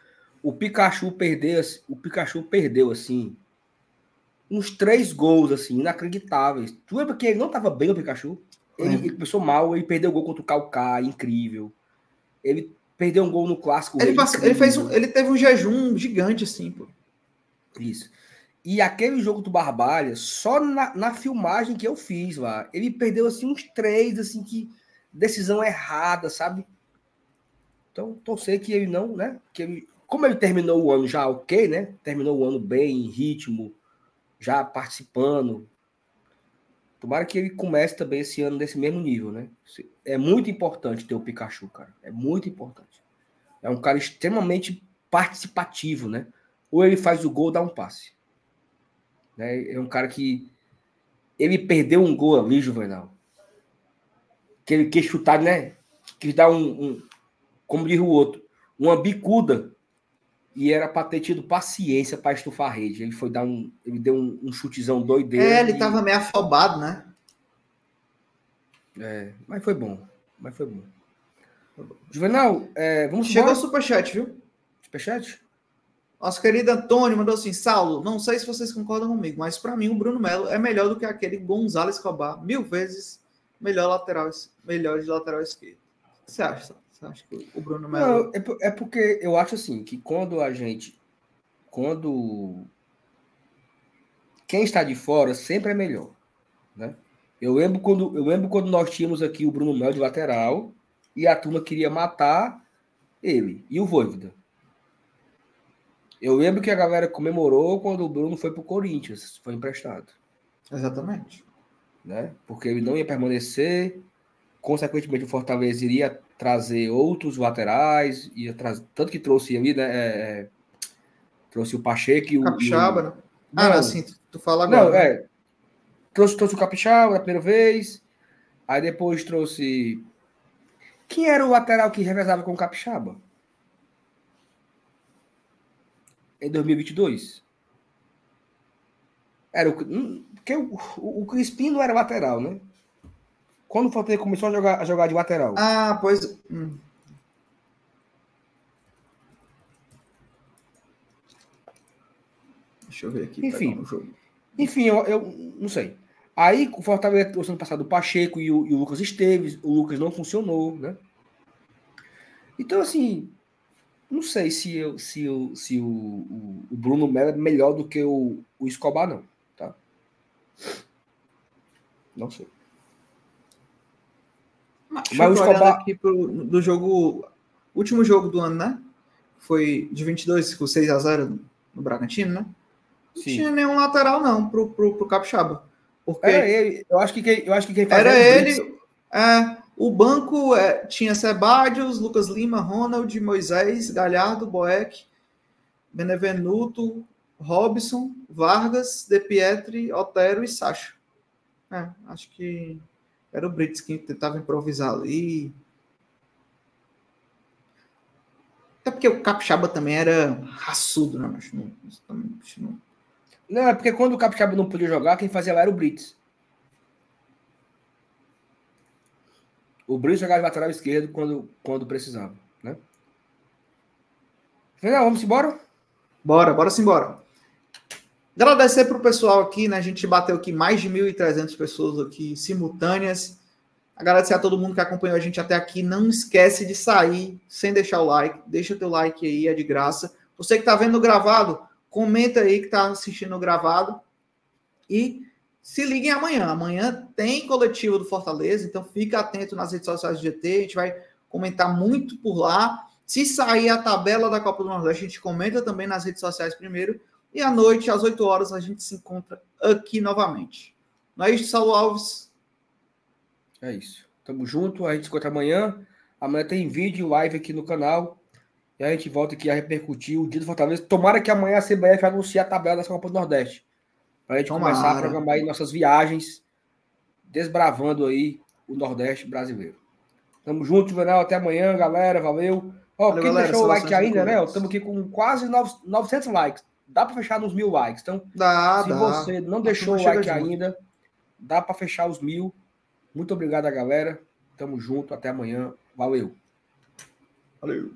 o Pikachu perdeu, o Pikachu perdeu assim uns três gols assim inacreditáveis. Tu lembra que ele não estava bem o Pikachu? Ele, ele, começou mal, ele perdeu o gol contra o Calcá, incrível. Ele perdeu um gol no clássico. Ele, passou, ele fez um, ele teve um jejum gigante assim, pô. Isso. E aquele jogo do Barbalha, só na, na filmagem que eu fiz lá, ele perdeu assim uns três assim que decisão errada, sabe? Então, torcer que ele não, né? Que ele como ele terminou o ano já ok, né? Terminou o ano bem, em ritmo, já participando. Tomara que ele comece também esse ano nesse mesmo nível, né? É muito importante ter o Pikachu, cara. É muito importante. É um cara extremamente participativo, né? Ou ele faz o gol, dá um passe. Né? É um cara que ele perdeu um gol ali, Juvenal. Que ele quer chutar, né? Que dá um, um como diz o outro, uma bicuda e era para ter tido paciência para estufar a rede. Ele foi dar um. Ele deu um, um chutezão doideiro. É, ele estava meio afobado, né? É, mas foi bom. Mas foi bom. Juvenal, é, vamos Chegou embora? o superchat, viu? Superchat? Nosso querido Antônio mandou assim: Saulo, não sei se vocês concordam comigo, mas para mim o Bruno Melo é melhor do que aquele Gonzalo Escobar, mil vezes melhor lateral, melhor de lateral esquerdo. O que você acha? Você acha que o Bruno Melo. Não, é, é porque eu acho assim que quando a gente. quando quem está de fora sempre é melhor, né? Eu lembro quando eu lembro quando nós tínhamos aqui o Bruno Mel de lateral e a turma queria matar ele e o Voivoda. Eu lembro que a galera comemorou quando o Bruno foi para o Corinthians, foi emprestado. Exatamente. Né? Porque ele não ia permanecer, consequentemente o Fortaleza iria trazer outros laterais, ia trazer, tanto que trouxe ali, né? É, é trouxe o Pacheco e o. Capixaba, né? Ah, não, assim, tu fala agora. Não, né? é. Trouxe, trouxe o Capixaba na primeira vez, aí depois trouxe. Quem era o lateral que revezava com o Capixaba? Em 2022? Era o. Porque o, o, o Crispim não era lateral, né? Quando o Fortaleza começou a jogar, a jogar de lateral? Ah, pois. Hum. Deixa eu ver aqui. Enfim, enfim eu, eu não sei. Aí o Fortaleza trouxe ano passado o Pacheco e o, e o, Lucas Esteves. O Lucas não funcionou, né? Então, assim, não sei se, eu, se, eu, se o, o, o Bruno Melo é melhor do que o, o Escobar, não. Tá? Não sei. Mas, Mas o Escobar. aqui pro, do jogo. Último jogo do ano, né? Foi de 22 com 6 a 0 no Bragantino, né? Não Sim. tinha nenhum lateral, não, pro, pro, pro Capixaba. Porque era ele. Eu acho que quem, eu acho que quem era ele. É, o banco é, tinha Sebadios, Lucas Lima, Ronald, Moisés, Galhardo, Boeck, Benevenuto, Robson, Vargas, De Pietri, Otero e Sacha. É, acho que era o Brits que tentava improvisar ali. Até porque o Capixaba também era raçudo, né? Mas não, não, não, é porque quando o Capixaba não podia jogar, quem fazia lá era o Brits. O Brits jogava de lateral esquerdo quando, quando precisava, né? Final, vamos embora? Bora, bora sim, bora. Agradecer para o pessoal aqui, né? A gente bateu aqui mais de 1.300 pessoas aqui simultâneas. Agradecer a todo mundo que acompanhou a gente até aqui. Não esquece de sair sem deixar o like. Deixa o teu like aí, é de graça. Você que está vendo gravado, comenta aí que está assistindo gravado. E se liguem amanhã. Amanhã tem coletivo do Fortaleza, então fica atento nas redes sociais do GT. A gente vai comentar muito por lá. Se sair a tabela da Copa do Nordeste, a gente comenta também nas redes sociais primeiro. E à noite, às 8 horas, a gente se encontra aqui novamente. Não é isso, Saulo Alves? É isso. Tamo junto, a gente se encontra amanhã. Amanhã tem vídeo live aqui no canal. E a gente volta aqui a repercutir o dia do Fortaleza. Tomara que amanhã a CBF anuncie a tabela da Copa do Nordeste. Para a gente Tomara. começar a programar aí nossas viagens, desbravando aí o Nordeste brasileiro. Tamo junto, Juvenal. Até amanhã, galera. Valeu. Ó, Valeu, quem galera, deixou o like ainda, né? Estamos aqui com quase 900 likes dá para fechar nos mil likes. Então, dá, se dá. você não deixou o like ainda, dá para fechar os mil. Muito obrigado, galera. Tamo junto. Até amanhã. Valeu. Valeu.